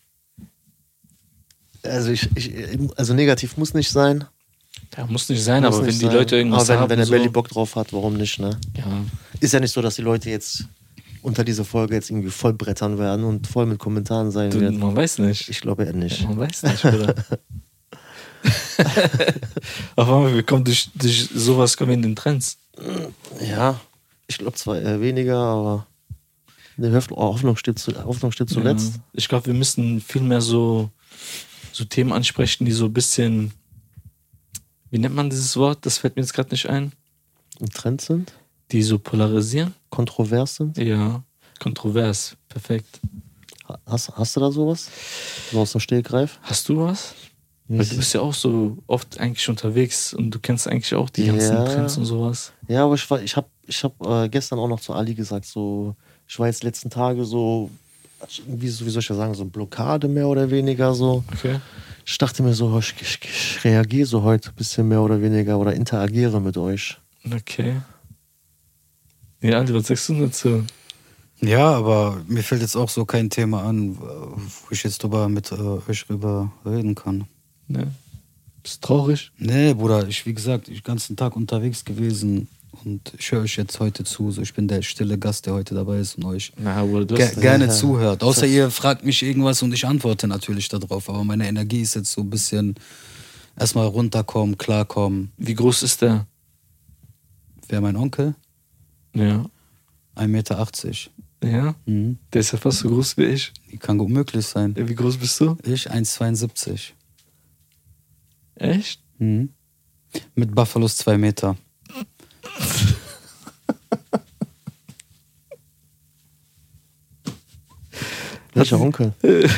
Also ich, ich, also negativ muss nicht sein. Ja, muss nicht sein, Muss aber nicht wenn die sein. Leute irgendwas aber wenn, haben, wenn der so, Belly Bock drauf hat, warum nicht, ne? ja, Ist ja nicht so, dass die Leute jetzt unter dieser Folge jetzt irgendwie voll brettern werden und voll mit Kommentaren sein du, werden. man weiß nicht. Ich glaube eher nicht. Man weiß nicht, oder? Auf einmal, wir kommen durch, durch sowas kommen wir in den Trends. Ja, ich glaube zwar eher weniger, aber die Hoff- Hoffnung steht, zu, Hoffnung steht zuletzt. Ja. Ich glaube, wir müssen viel mehr so, so Themen ansprechen, die so ein bisschen, wie nennt man dieses Wort? Das fällt mir jetzt gerade nicht ein. Im Trend sind, Die so polarisieren. kontrovers sind. Ja, kontrovers. Perfekt. Hast, hast du da sowas? So aus dem Stegreif? Hast du was? Weil du bist ja auch so oft eigentlich unterwegs und du kennst eigentlich auch die ganzen Ja. Trends und sowas. Ja, aber ich, war- ich habe ich hab, äh, gestern auch noch zu Ali gesagt, so, ich war jetzt letzten Tage so, wie, so- wie soll ich das sagen, so Blockade mehr oder weniger so. Okay. Ich dachte mir so, ich, ich, ich reagiere so heute ein bisschen mehr oder weniger oder interagiere mit euch. Okay. Ja, Andi, was sagst du dazu? Ja, aber mir fällt jetzt auch so kein Thema an, wo ich jetzt drüber mit äh, euch drüber reden kann. Ne? Bist traurig? Nee, Bruder, ich, wie gesagt, ich bin den ganzen Tag unterwegs gewesen und ich höre euch jetzt heute zu. So, ich bin der stille Gast, der heute dabei ist und euch Na, ge gerne ja. zuhört. Außer ihr fragt mich irgendwas und ich antworte natürlich darauf. Aber meine Energie ist jetzt so ein bisschen erstmal runterkommen, klarkommen. wie groß ist der? Wer mein Onkel? Ja. 1,80 Meter. Ja? Mhm. Der ist ja fast so groß wie ich. Kann gut möglich sein. Ja, Wie groß bist du? Ich 1,72. Echt? Mhm. Mit Buffalos 2 Meter. Welcher Onkel?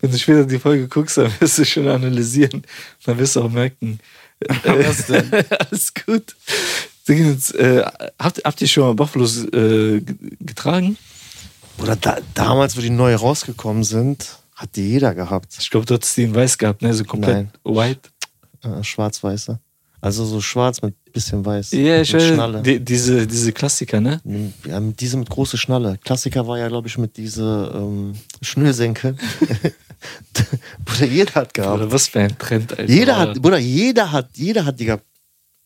Wenn du später die Folge guckst, dann wirst du schon analysieren. Dann wirst du auch merken. Was denn? Alles gut. Dingens, äh, habt, habt ihr schon mal Buffalos äh, getragen? Oder da, damals, wo die neu rausgekommen sind, hat die jeder gehabt. Ich glaube, du hattest die in weiß gehabt, ne? So komplett white. Äh, Schwarz-weiße. Also so schwarz mit bisschen weiß. Ja, ich weiß. Schnalle. Die, diese, diese Klassiker, ne? Ja, mit diese mit große Schnalle. Klassiker war ja, glaube ich, mit diese ähm, Schnürsenkel. Bruder, jeder hat gehabt. Oder was für ein Trend, Alter. Jeder hat, Bruder, jeder hat, jeder hat die gehabt.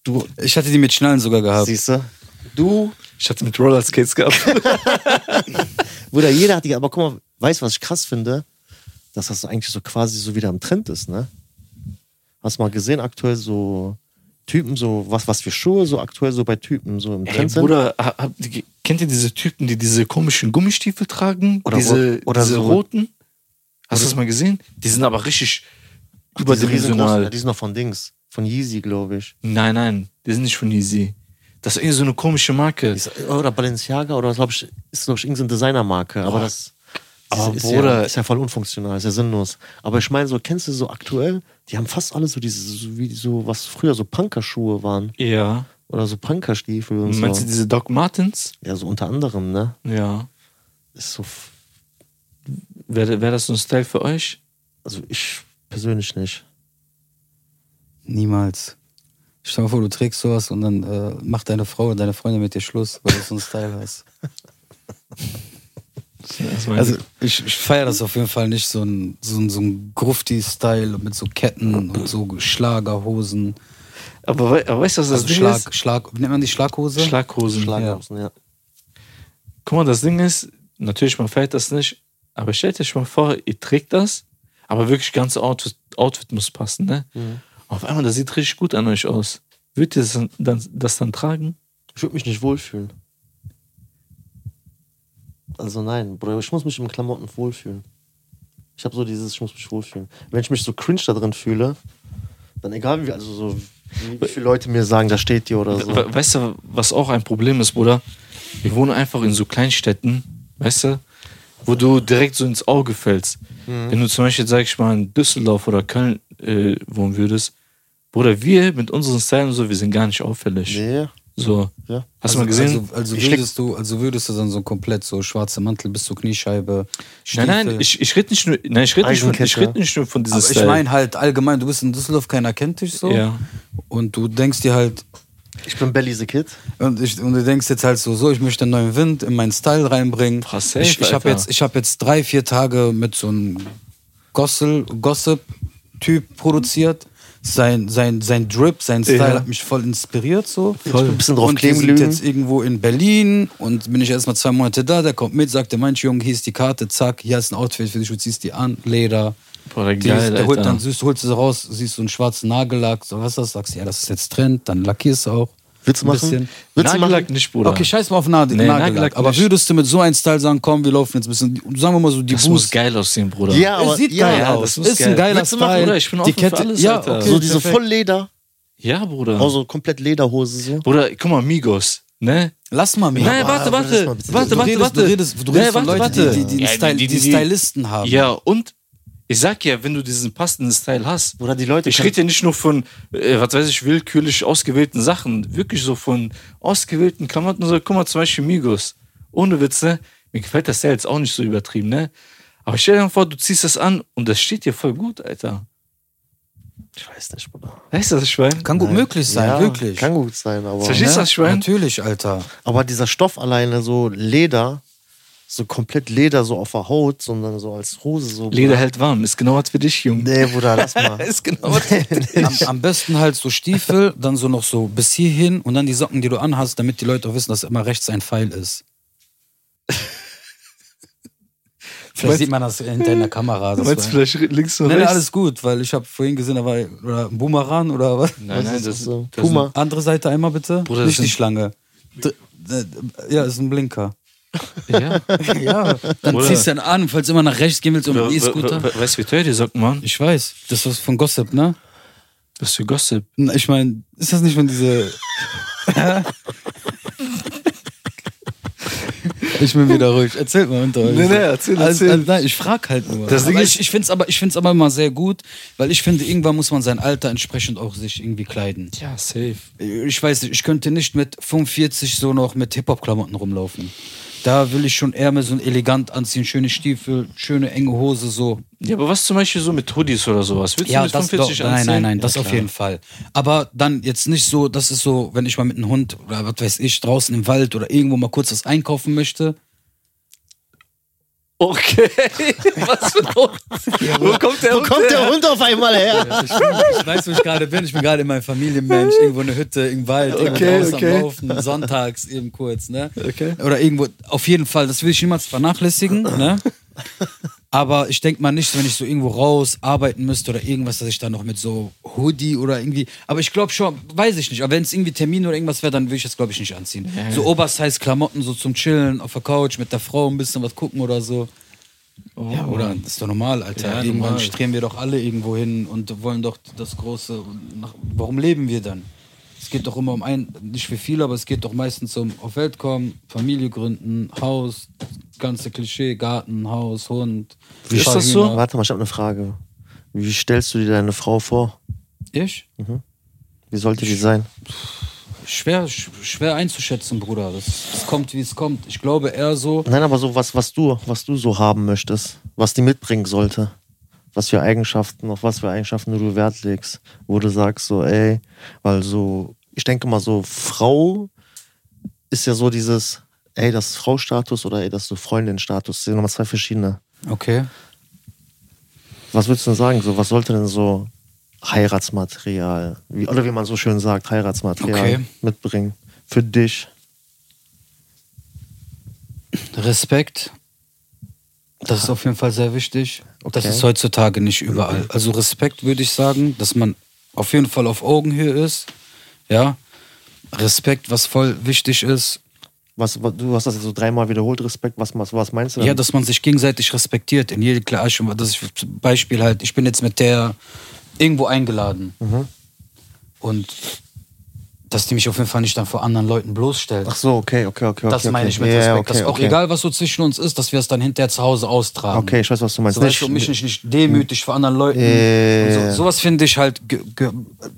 Du, Ich hatte die mit Schnallen sogar gehabt. siehst du, du, Ich hatte mit Rollerskates gehabt. Bruder, jeder hat die, aber guck mal, weißt du, was ich krass finde? Dass das eigentlich so quasi so wieder im Trend ist, ne? Hast du mal gesehen, aktuell so Typen, so was, was für Schuhe so aktuell so bei Typen so im Trend sind? Bruder, ha- habt ihr- kennt ihr diese Typen, die diese komischen Gummistiefel tragen? Oder diese oder diese so- roten? Hast du das mal gesehen? Die sind aber richtig Ach, überdimensional. die sind noch von Dings, von Yeezy, glaube ich. Nein, nein, die sind nicht von Easy. Das ist irgendwie so eine komische Marke. Ist, oder Balenciaga oder glaube ich, ist glaube ich irgendeine Designermarke, aber Oh. das Aber ist, Bruder- ja, ist ja voll unfunktional, ist ja sinnlos. Aber ich meine, so kennst du so aktuell, die haben fast alle so diese, so wie so, was früher so Punkerschuhe waren Ja. oder so Punkerstiefel und Meinst so. du diese Doc Martens? Ja, so unter anderem, ne? Ja. Ist so, Wäre wär das so ein Style für euch? also ich persönlich nicht. Niemals. Stell dir mal vor, du trägst sowas und dann äh, macht deine Frau oder deine Freundin mit dir Schluss, weil du so einen Style hast. Also ich, ich feiere das auf jeden Fall nicht, so ein, so ein, so ein Grufti-Style mit so Ketten und so Schlagerhosen. aber, wei- aber weißt du, was das Also Ding Schlag, ist? Schlag, wie nennt man die Schlaghose? Schlaghosen. Schlaghosen, ja. Guck mal, das Ding ist, natürlich, man feiert das nicht, aber stellt euch mal vor, ihr trägt das, aber wirklich ganze Outfit, Outfit muss passen, ne? Mhm. Auf einmal, das sieht richtig gut an euch aus. Würdet ihr das dann, dann, das dann tragen? Ich würde mich nicht wohlfühlen. Also nein, Bruder, ich muss mich in Klamotten wohlfühlen. Ich habe so dieses, ich muss mich wohlfühlen. Wenn ich mich so cringe da drin fühle, dann egal wie, also so, wie, wie viele Leute mir sagen, da steht dir oder so. We weißt du, was auch ein Problem ist, Bruder? Wir wohnen einfach in so Kleinstädten, weißt du, wo du direkt so ins Auge fällst. Mhm. Wenn du zum Beispiel, sag ich mal, in Düsseldorf oder Köln äh, wohnen würdest, Bruder, wir mit unseren Stylen und so, wir sind gar nicht auffällig. Nee, So. ja. Hast du mal gesehen? Also, also, würdest du, also würdest du dann so komplett so schwarze Mantel bis zur Kniescheibe. Nein, nein, Stiefel. ich, ich rede nicht nur, nein, ich rede nicht, von- ich red nicht nur von diesem Aber ich Style. meine halt allgemein, du bist in Düsseldorf, keiner kennt dich so. Ja. Und du denkst dir halt, Ich bin Belly the Kid. und, ich, und du denkst jetzt halt so, so, ich möchte einen neuen Wind in meinen Style reinbringen. Safe, ich ich habe jetzt, ich hab jetzt drei, vier Tage mit so einem Gossel, Gossip-Typ produziert. Sein, sein, sein Drip, sein Style Ja. hat mich voll inspiriert so. Ich bin ein bisschen drauf und wir sind jetzt irgendwo in Berlin und bin ich erstmal zwei Monate da, der kommt mit, sagt der manche Junge, hier ist die Karte, zack, hier ist ein Outfit für dich, du ziehst die an, Leder. Boah, Die, geil, der holt dann, siehst, holst du sie raus, siehst so einen schwarzen Nagellack, so was ist das, sagst du, ja, das ist jetzt Trend, dann lackierst du auch. Willst du Ein machen? bisschen. Willst du Nagellack machen? nicht, Bruder. Okay, scheiß mal auf Nagel, Nee, Nagellack. Nagellack Aber würdest du mit so einem Style sagen, komm, wir laufen jetzt ein bisschen, sagen wir mal so die das muss Boost. geil aussehen, Bruder. Ja, aber Es sieht ja, geil ja, aus. das muss ist geil. ein geiler Willst du machen, Style. Bruder? Ich bin die offen für Kette, alles, ja, Alter. okay, So diese perfekt. Vollleder, Ja, Bruder. also komplett Lederhose so. Bruder, guck mal, Migos, ne? Lass mal mir. Nein, warte, warte, mal bitte- warte, du warte, redest, warte. Du redest, du Nee, redest von warte, Leuten, warte. die, die, die, Ja, Style, die, Stylisten haben. Ja, und ich sag ja, wenn du diesen passenden Style hast, Oder die Leute ich rede ja nicht nur von, äh, was weiß ich, willkürlich ausgewählten Sachen, wirklich so von ausgewählten Klamotten. So, guck mal, zum Beispiel Migos. Ohne Witze, mir gefällt das Style jetzt auch nicht so übertrieben, ne? Aber stell dir mal vor, du ziehst das an und das steht dir voll gut, Alter. Ich weiß nicht, Bruder. Weißt du, das Schwein? Kann gut Nein. möglich sein, Ja, wirklich. Kann gut sein, aber. Verstehst du das, Schwein? Natürlich, Alter. Aber dieser Stoff alleine, so Leder, so komplett Leder so auf der Haut, sondern so als Hose so. Leder hält warm, ist genau was für dich, Junge. Nee, Bruder, lass mal. Ist genau was für dich. Am, am besten halt so Stiefel, dann so noch so bis hierhin und dann die Socken, die du anhast, damit die Leute auch wissen, dass immer rechts ein Pfeil ist. Vielleicht sieht man das hinter in der Kamera. Du Das meinst war, vielleicht links nee, rechts? alles gut, weil ich habe vorhin gesehen, da war oder ein Boomerang oder was? Nein, nein, ist das, das so? das Puma. Andere Seite einmal bitte. Bruder, Nicht die Schlange. Ja, ist ein Blinker. Ja. Ja, dann Bruder. ziehst du dann an, falls du immer nach rechts gehen willst um we- E-Scooter. we- Weißt du, wie teuer die Socken waren? Ich weiß, das ist von Gossip, ne? Das ist für Gossip. Na, Ich meine, ist das nicht von diese. ich bin wieder ruhig. Erzählt mal unter euch. Nee, nee, erzähl, Also, erzähl. also, nein, ich frag halt nur. Das aber ich, ich finde es aber, ich find's aber immer sehr gut, weil ich finde, irgendwann muss man sein Alter entsprechend auch sich irgendwie kleiden. Ja, safe. Ich weiß nicht, ich könnte nicht mit 45 so noch mit Hip-Hop-Klamotten rumlaufen. Da will ich schon eher mal so elegant anziehen, schöne Stiefel, schöne enge Hose, so. Ja, aber was zum Beispiel so mit Hoodies oder sowas? Willst Ja, du mit das doch, 45 nein, anziehen? nein, nein, das ja, auf klar. jeden Fall. Aber dann jetzt nicht so, das ist so, wenn ich mal mit einem Hund oder was weiß ich, draußen im Wald oder irgendwo mal kurz was einkaufen möchte. Okay. Was für ein Hund? Wo kommt der Wo Hund kommt der? Hund auf einmal her? Ich, bin, ich weiß, wo ich gerade bin. Ich bin gerade in meinem Familienmensch, irgendwo in der Hütte, im Wald, irgendwo Okay, draußen okay. am Laufen, sonntags eben kurz, ne? Okay. Oder irgendwo, auf jeden Fall, das will ich niemals vernachlässigen, ne? Aber ich denke mal nicht, wenn ich so irgendwo raus arbeiten müsste oder irgendwas, dass ich da noch mit so Hoodie oder irgendwie. Aber ich glaube schon, weiß ich nicht. Aber wenn es irgendwie Termin oder irgendwas wäre, dann würde ich das, glaube ich, nicht anziehen. So Oversize-Klamotten, so zum Chillen auf der Couch mit der Frau ein bisschen was gucken oder so. ja, oder? Das ist doch normal, Alter. Ja, Irgendwann normal. streben wir doch alle irgendwo hin und wollen doch das Große. Warum leben wir dann? Es geht doch immer um ein, nicht für viele, aber es geht doch meistens um auf Welt kommen, Familie gründen, Haus, ganze Klischee, Garten, Haus, Hund. Wie ist das so? Warte mal, ich habe eine Frage. Wie stellst du dir deine Frau vor? Ich? Wie sollte die sein? Schwer, sch- schwer einzuschätzen, Bruder. Das kommt, wie es kommt. Ich glaube eher so. Nein, aber so was, was du, was du so haben möchtest, was die mitbringen sollte. Was für Eigenschaften, auf was für Eigenschaften du Wert legst, wo du sagst so, ey, weil so, ich denke mal so, Frau ist ja so dieses, ey, das ist Frau-Status oder ey, das ist so Freundin-Status, das sind nochmal zwei verschiedene. Okay. Was würdest du denn sagen, so, was sollte denn so Heiratsmaterial, wie, oder wie man so schön sagt, Heiratsmaterial Okay. mitbringen für dich? Respekt. Das ist auf jeden Fall sehr wichtig. Das Okay. ist heutzutage nicht überall. Also Respekt würde ich sagen, dass man auf jeden Fall auf Augenhöhe ist. Ja. Respekt, was voll wichtig ist. Was, was, du hast das so dreimal wiederholt, Respekt, was, was, was meinst du denn? Ja, dass man sich gegenseitig respektiert. In jedem klar, ich zum Beispiel halt, ich bin jetzt mit der irgendwo eingeladen. Mhm. Und dass die mich auf jeden Fall nicht dann vor anderen Leuten bloßstellt. Ach so, okay, okay, okay. das okay, meine ich mit Respekt. ja, okay, dass auch egal, was so zwischen uns ist, dass wir es dann hinterher zu Hause austragen. Okay, ich weiß, was du meinst. So, weißt du, mich nicht, nicht demütig vor anderen Leuten. Äh. Und so, sowas finde ich halt,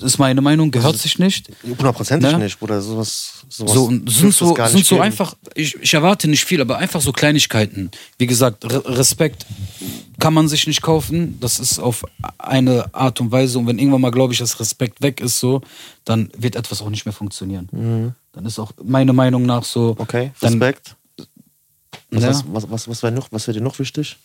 ist meine Meinung, gehört sich nicht. Hundertprozentig Ne? nicht, Bruder. Sowas, sowas So, und sind so, sind nicht so geben. einfach, ich, ich erwarte nicht viel, aber einfach so Kleinigkeiten. Wie gesagt, Re Respekt kann man sich nicht kaufen. Das ist auf eine Art und Weise. Und wenn irgendwann mal, glaube ich, das Respekt weg ist, so, dann wird etwas auch nicht mehr funktionieren. Dann ist auch meine Meinung nach so. Mhm. Okay, dann, Respekt. Was, Ja. was, was, was, was wäre noch, was wäre dir noch wichtig?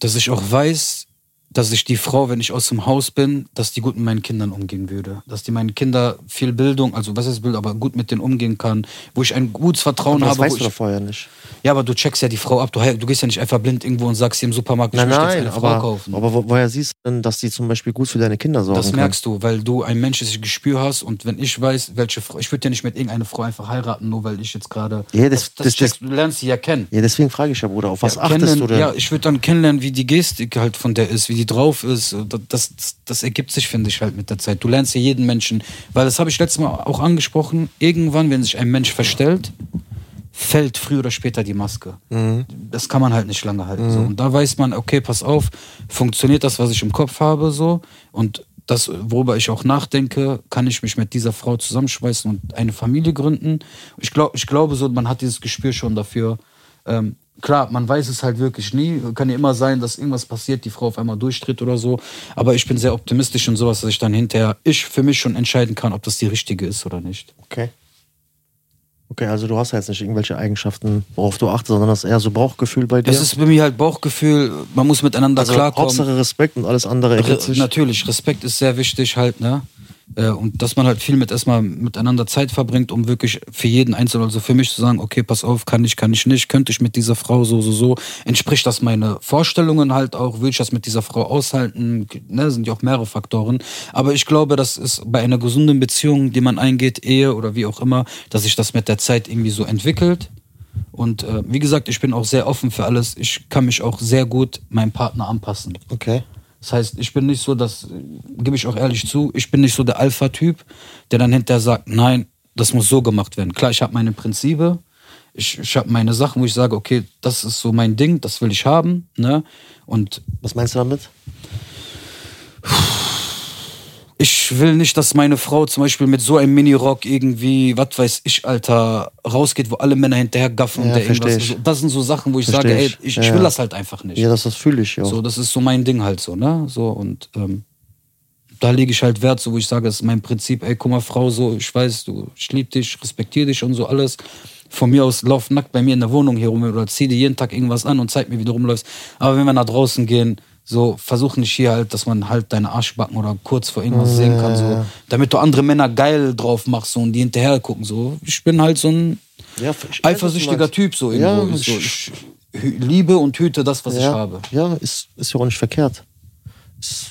dass ich auch weiß, dass ich die Frau, wenn ich aus dem Haus bin, dass die gut mit meinen Kindern umgehen würde. Dass die meinen Kinder viel Bildung, also was ist Bildung, aber gut mit denen umgehen kann, wo ich ein gutes Vertrauen das habe. weißt Wo du doch ich, vorher nicht. ja, aber du checkst ja die Frau ab. Du, du gehst ja nicht einfach blind irgendwo und sagst hier im Supermarkt, ich Nein, möchte jetzt nein, eine Frau aber, kaufen. aber wo, woher siehst du denn, dass die zum Beispiel gut für deine Kinder sorgen das kann? merkst du, weil du ein menschliches Gespür hast und wenn ich weiß, welche Frau, ich würde ja nicht mit irgendeiner Frau einfach heiraten, nur weil ich jetzt gerade. Ja, das- das- checkst, du lernst sie ja kennen. Ja, deswegen frage ich ja, Bruder, auf was Ja, achtest du denn? Ja, ich würde dann kennenlernen, wie die Gestik halt von der ist, wie die drauf ist. Das, das, das ergibt sich, finde ich, halt mit der Zeit. Du lernst ja jeden Menschen, weil das habe ich letztes Mal auch angesprochen. Irgendwann, wenn sich ein Mensch verstellt, fällt früher oder später die Maske. Mhm. Das kann man halt nicht lange halten. So. Und da weiß man, okay, pass auf, funktioniert das, was ich im Kopf habe, so. Und das, worüber ich auch nachdenke, kann ich mich mit dieser Frau zusammenschweißen und eine Familie gründen. Ich, glaub, ich glaube so, man hat dieses Gespür schon dafür. Ähm, klar, man weiß es halt wirklich nie. Kann ja immer sein, dass irgendwas passiert, die Frau auf einmal durchtritt oder so. Aber ich bin sehr optimistisch und sowas, dass ich dann hinterher, ich für mich schon entscheiden kann, ob das die richtige ist oder nicht. Okay. Okay, also du hast ja jetzt nicht irgendwelche Eigenschaften, worauf du achtest, sondern das ist eher so Bauchgefühl bei dir. Das ist bei mir halt Bauchgefühl, man muss miteinander also klarkommen. Hauptsache Respekt und alles andere Re natürlich, Respekt ist sehr wichtig halt, ne? Äh, Und dass man halt viel mit erstmal miteinander Zeit verbringt, um wirklich für jeden Einzelnen, also für mich zu sagen, okay, pass auf, kann ich, kann ich nicht, könnte ich mit dieser Frau so, so, so, entspricht das meine Vorstellungen halt auch, will ich das mit dieser Frau aushalten, ne, sind ja auch mehrere Faktoren. Aber ich glaube, das ist bei einer gesunden Beziehung, die man eingeht, Ehe oder wie auch immer, dass sich das mit der Zeit irgendwie so entwickelt. Und äh, wie gesagt, ich bin auch sehr offen für alles. Ich kann mich auch sehr gut meinem Partner anpassen. Okay. Das heißt, ich bin nicht so, das gebe ich auch ehrlich zu, ich bin nicht so der Alpha-Typ, der dann hinterher sagt, nein, das muss so gemacht werden. Klar, ich habe meine Prinzipie, ich, ich habe meine Sachen, wo ich sage, okay, das ist so mein Ding, das will ich haben. Ne? Und Was meinst du damit? Ich will nicht, dass meine Frau zum Beispiel mit so einem Minirock irgendwie, was weiß ich, Alter, rausgeht, wo alle Männer hinterher gaffen. Ja, und der irgendwas, ich. so, das sind so Sachen, wo ich Versteh sage, ey, ich. Ja, ich will das halt einfach nicht. Ja, das, das fühle ich ja. So, das ist so mein Ding halt so, ne? So und ähm, da lege ich halt Wert, so wo ich sage, das ist mein Prinzip, ey, guck mal, Frau, so, ich weiß, du, ich liebe dich, respektiere dich und so alles. Von mir aus lauf nackt bei mir in der Wohnung hier rum oder zieh dir jeden Tag irgendwas an und zeig mir, wie du rumläufst. Aber wenn wir nach draußen gehen, so versuch nicht hier halt, dass man halt deine Arschbacken oder kurz vor irgendwas sehen kann, so. Damit du andere Männer geil drauf machst so, und die hinterher gucken, so. Ich bin halt so ein Ja, ich eifersüchtiger. Typ, so Ja, irgendwo. so, ich- ich liebe und hüte das, was ich ja, habe. Ja, ist, ist ja auch nicht verkehrt. Ist,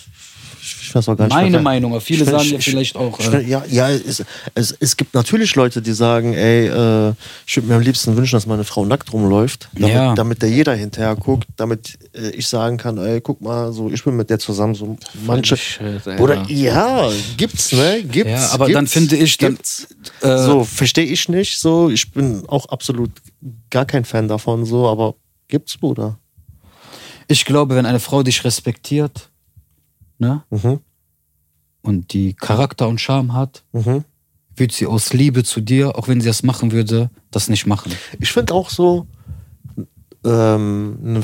ich, weiß auch gar nicht. Meine verkehrt. Meinung, aber viele sagen ja ich- vielleicht auch, äh, ja, ja es, es, es gibt natürlich Leute, die sagen, ey, äh, ich würde mir am liebsten wünschen, dass meine Frau nackt rumläuft, damit, Ja. damit der jeder hinterher guckt, damit äh, ich sagen kann, ey, guck mal, so ich bin mit der zusammen, so manche. Shit, Alter. Oder ja, gibt's, ne? Gibt's. Ja, aber gibt's, dann finde ich, dann- gibt's. äh, so, verstehe ich nicht. So, ich bin auch absolut gar kein Fan davon, so, aber gibt's, Bruder. Ich glaube, wenn eine Frau dich respektiert, ne, Mhm. und die Charakter und Charme hat, Mhm. würde sie aus Liebe zu dir, auch wenn sie das machen würde, das nicht machen. Ich finde auch so, ähm, ne,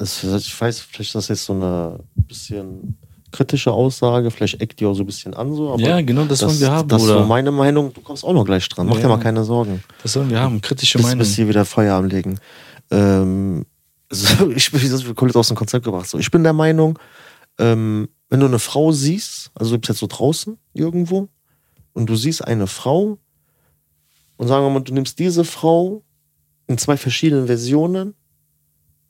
ich weiß, vielleicht ist das jetzt so eine bisschen kritische Aussage, vielleicht eckt die auch so ein bisschen an, so, aber Ja, genau, das wollen wir haben, Das ist so meine Meinung, du kommst auch noch gleich dran, mach dir Ja. mal keine Sorgen. Das sollen wir haben. Kritische Bis, Meinung. bis hier wieder Feuer am Legen. Ähm, so, ich bin das komplett aus dem Konzept gebracht. So, ich bin der Meinung, ähm, wenn du eine Frau siehst, also du bist jetzt so draußen irgendwo und du siehst eine Frau und sagen wir mal, du nimmst diese Frau in zwei verschiedenen Versionen,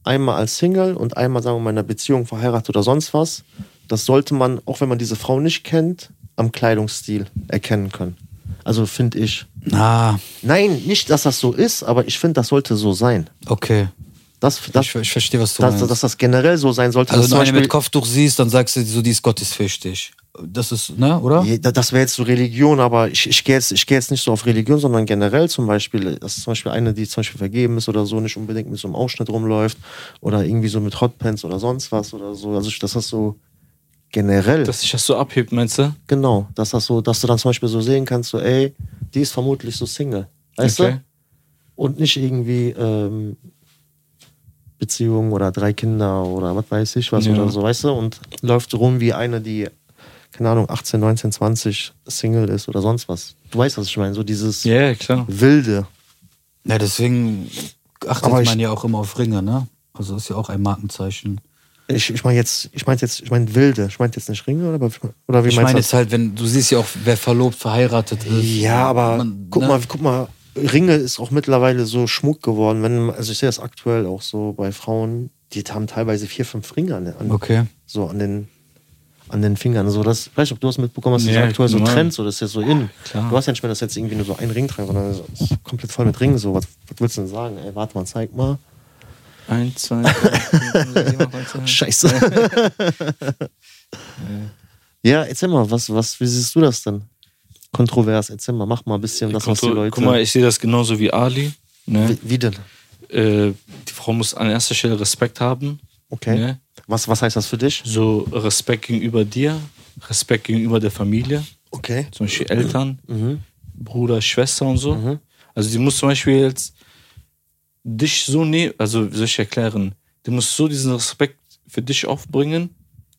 einmal als Single und einmal, sagen wir mal, in einer Beziehung, verheiratet oder sonst was, das sollte man, auch wenn man diese Frau nicht kennt, am Kleidungsstil erkennen können. Also finde ich. Ah, Nein, nicht, dass das so ist, aber ich finde, das sollte so sein. okay. Das, das, ich, ich verstehe, was du dass, meinst. dass das generell so sein sollte. also dass wenn du zum eine mit Kopftuch siehst, dann sagst du so, die ist gottesfürchtig. Das ist, ne, oder? Das wäre jetzt so Religion, aber ich, ich gehe jetzt, ich geh jetzt nicht so auf Religion, sondern generell zum Beispiel, das ist zum Beispiel eine, die zum Beispiel vergeben ist oder so, nicht unbedingt mit so einem Ausschnitt rumläuft oder irgendwie so mit Hotpants oder sonst was oder so. Also das ist so generell. Dass sich das so abhebt, meinst du? genau, dass das so, dass du dann zum Beispiel so sehen kannst, so, ey, die ist vermutlich so Single. Weißt Okay. du? Und nicht irgendwie ähm, Beziehung oder drei Kinder oder was weiß ich was Ja. oder so, weißt du? Und läuft rum wie eine, die, keine Ahnung, 18, 19, 20 Single ist oder sonst was. Du weißt, was ich meine, so dieses Ja, yeah, klar. Wilde. Ja, deswegen achtet Aber ich- man ja auch immer auf Ringe, ne? Also ist ja auch ein Markenzeichen. Ich, ich meine jetzt, ich meine jetzt, ich meine Wilde. Ich meine jetzt nicht Ringe oder, oder wie Ich meinst meine du? jetzt halt, wenn du siehst ja auch, wer verlobt, verheiratet ist. Ja, aber Man- guck ne? mal, guck mal, Ringe ist auch mittlerweile so Schmuck geworden. Wenn, also ich sehe das aktuell auch so bei Frauen, die haben teilweise vier, fünf Ringe an, an, Okay. so an den an den Fingern. So das, ich weiß nicht, ob du das mitbekommen hast, das Ja, ist aktuell so. Trend, so das ist ja so in. Klar. Du hast ja nicht mehr, dass jetzt irgendwie nur so ein Ring dran, sondern es ist komplett voll mit Ringen. So, was, was willst du denn sagen? Ey, warte mal, zeig mal. Eins, zwei, drei. Scheiße. ja, erzähl mal, was, was, wie siehst du das denn? Kontrovers, erzähl mal, mach mal ein bisschen das, was die Leute. Guck mal, ich sehe das genauso wie Ali. Ne? wie, wie denn? Äh, die Frau muss an erster Stelle Respekt haben. Okay. Ne? Was, was heißt das für dich? So Respekt gegenüber dir, Respekt gegenüber der Familie, Okay. zum Beispiel Eltern, Mhm. Bruder, Schwester und so. Mhm. Also die muss zum Beispiel jetzt dich so nehmen, also wie soll ich erklären, die muss so diesen Respekt für dich aufbringen,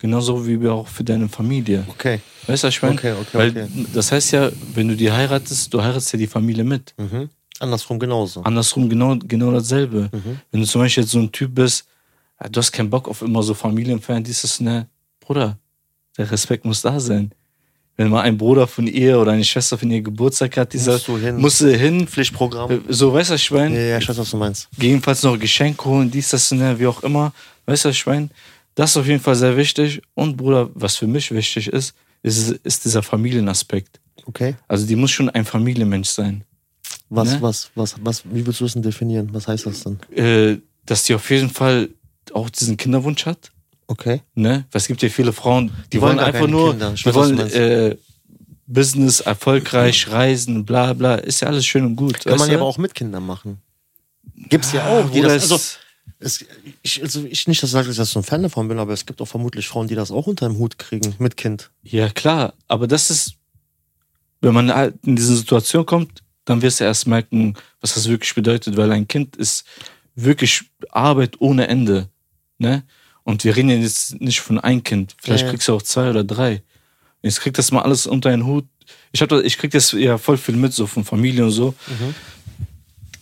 genauso wie auch für deine Familie. Okay. Weißt du, was ich meine? Okay, okay, Weil okay. das heißt ja, wenn du die heiratest, du heiratest ja die Familie mit. Mhm. Andersrum genauso. Andersrum genau, genau dasselbe. Mhm. Wenn du zum Beispiel jetzt so ein Typ bist, ja, du hast keinen Bock auf immer so Familienfeiern, dieses, ne, Bruder, der Respekt muss da sein. Wenn mal ein Bruder von ihr oder eine Schwester von ihr Geburtstag hat, dieser Musst du hin. musst du hin, Pflichtprogramm. äh, so, weißt du, meine? Ja, ja, ich weiß, was du meinst. Gegebenenfalls noch Geschenke holen, dies, das, ne, wie auch immer. Weißt du, meine? Das ist auf jeden Fall sehr wichtig. Und Bruder, was für mich wichtig ist, ist, ist dieser Familienaspekt. Okay. Also die muss schon ein Familienmensch sein. Was, Ne? was, was, was, wie willst du das denn definieren? Was heißt das denn? Äh, dass die auf jeden Fall auch diesen Kinderwunsch hat. Okay. Ne? Weil es gibt ja viele Frauen, die, Die wollen, wollen einfach nur, die wollen äh, Business, erfolgreich, reisen, bla bla. Ist ja alles schön und gut. Kann man ja aber auch mit Kindern machen. Gibt's ja Ah, auch. Die das, also, es- ich, also ich nicht, dass ich sage, dass ich so ein Fan davon bin, aber es gibt auch vermutlich Frauen, die das auch unter dem Hut kriegen mit Kind. Ja, klar, aber das ist, wenn man halt in diese Situation kommt, dann wirst du erst merken, was das wirklich bedeutet, weil ein Kind ist wirklich Arbeit ohne Ende. Ne? Und wir reden jetzt nicht von ein Kind. Vielleicht Ja, ja. kriegst du auch zwei oder drei. Jetzt kriegt das mal alles unter einen Hut. Ich, hab ich krieg das ja voll viel mit, so von Familie und so.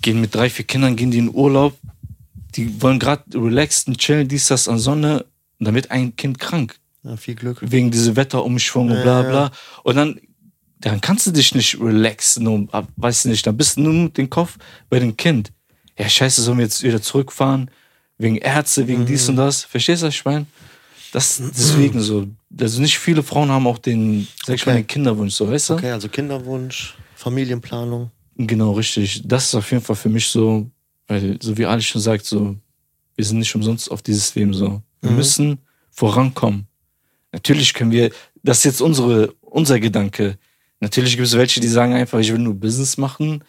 gehen mit drei, vier Kindern, gehen die in Urlaub, die wollen gerade relaxen, chillen, dies, das an Sonne, und dann wird ein Kind krank. Ja, viel Glück. Wegen diese Wetterumschwung und bla bla. Und dann, dann kannst du dich nicht relaxen und weißt du nicht, dann bist du nur mit dem Kopf bei dem Kind. Ja, scheiße, sollen wir jetzt wieder zurückfahren? Wegen Ärzte, wegen dies und das. Verstehst du, was ich meine? Das deswegen so. Also nicht viele Frauen haben auch den, sag ich mal, Okay. den Kinderwunsch, so, weißt du? Okay, also Kinderwunsch, Familienplanung. Genau, richtig. Das ist auf jeden Fall für mich so, weil, so wie Ali schon sagt, so, wir sind nicht umsonst auf dieses Leben so. Wir müssen vorankommen. Natürlich können wir, das ist jetzt unsere, unser Gedanke. Natürlich gibt es welche, die sagen einfach, ich will nur Business machen,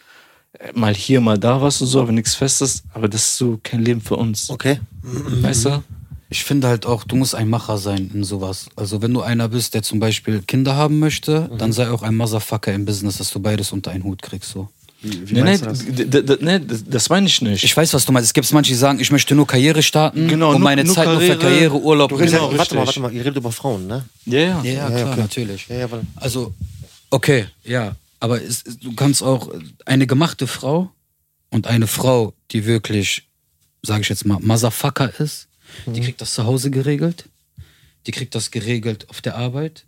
äh, mal hier, mal da was und so, aber nichts Festes. Aber das ist so kein Leben für uns. Okay. Weißt du? Ich finde halt auch, du musst ein Macher sein in sowas. Also wenn du einer bist, der zum Beispiel Kinder haben möchte, Mhm. dann sei auch ein Motherfucker im Business, dass du beides unter einen Hut kriegst. So. Wie, wie Nee, nee, das? nee, das meine ich nicht. Ich weiß, was du meinst. Es gibt manche, die sagen, ich möchte nur Karriere starten Genau, und nur- meine nur Zeit nur für Karriere. Karriere, Urlaub redest, Genau, warte mal, warte mal, ihr redet über Frauen, ne? ja, ja. Ja, ja, klar, okay. natürlich. Ja, ja, weil, Also, okay, ja. Aber es, du kannst auch eine gemachte Frau und eine Frau, die wirklich, sage ich jetzt mal, Motherfucker ist, die kriegt das zu Hause geregelt. Die kriegt das geregelt auf der Arbeit.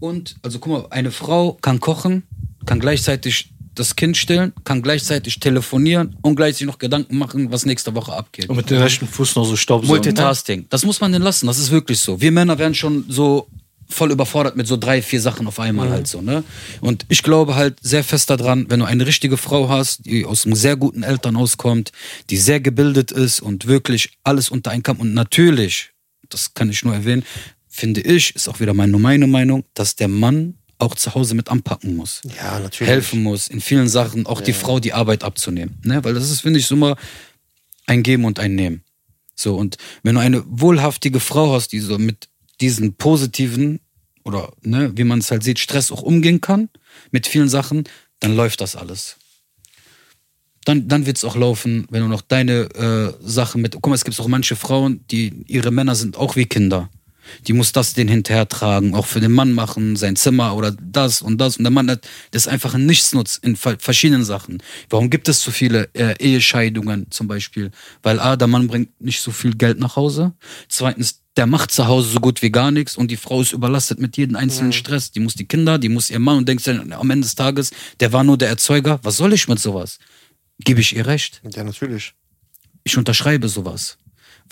Und, also guck mal, eine Frau kann kochen, kann gleichzeitig das Kind stillen, kann gleichzeitig telefonieren und gleichzeitig noch Gedanken machen, was nächste Woche abgeht. Und mit dem rechten Fuß noch so Staubsaugen. Multitasking. Das muss man denn lassen. Das ist wirklich so. Wir Männer werden schon so voll überfordert mit so drei, vier Sachen auf einmal halt so, ne? Und ich glaube halt sehr fest daran, wenn du eine richtige Frau hast, die aus einem sehr guten Elternhaus kommt, die sehr gebildet ist und wirklich alles unter einen Kamm und natürlich, das kann ich nur erwähnen, finde ich, ist auch wieder meine, meine Meinung, dass der Mann auch zu Hause mit anpacken muss ja, natürlich. helfen muss, in vielen Sachen auch die Frau die Arbeit abzunehmen. Ne? Weil das ist, finde ich, so immer ein Geben und ein Nehmen. So, und wenn du eine wohlhaftige Frau hast, die so mit diesen positiven oder, ne, wie man es halt sieht, Stress auch umgehen kann, mit vielen Sachen, dann läuft das alles. Dann, dann wird es auch laufen, wenn du noch deine äh, Sachen mit. Guck mal, es gibt auch manche Frauen, die ihre Männer sind auch wie Kinder. Die muss das den hinterher tragen, auch für den Mann machen, sein Zimmer oder das und das. Und der Mann hat das ist einfach ein Nichtsnutz in ver- verschiedenen Sachen. Warum gibt es so viele äh, Ehescheidungen zum Beispiel? Weil A, der Mann bringt nicht so viel Geld nach Hause. Zweitens, der macht zu Hause so gut wie gar nichts und die Frau ist überlastet mit jedem einzelnen Stress. Die muss die Kinder, die muss ihr Mann und denkt dann am Ende des Tages, der war nur der Erzeuger. Was soll ich mit sowas? Gebe ich ihr recht? Ja, natürlich. ich unterschreibe sowas.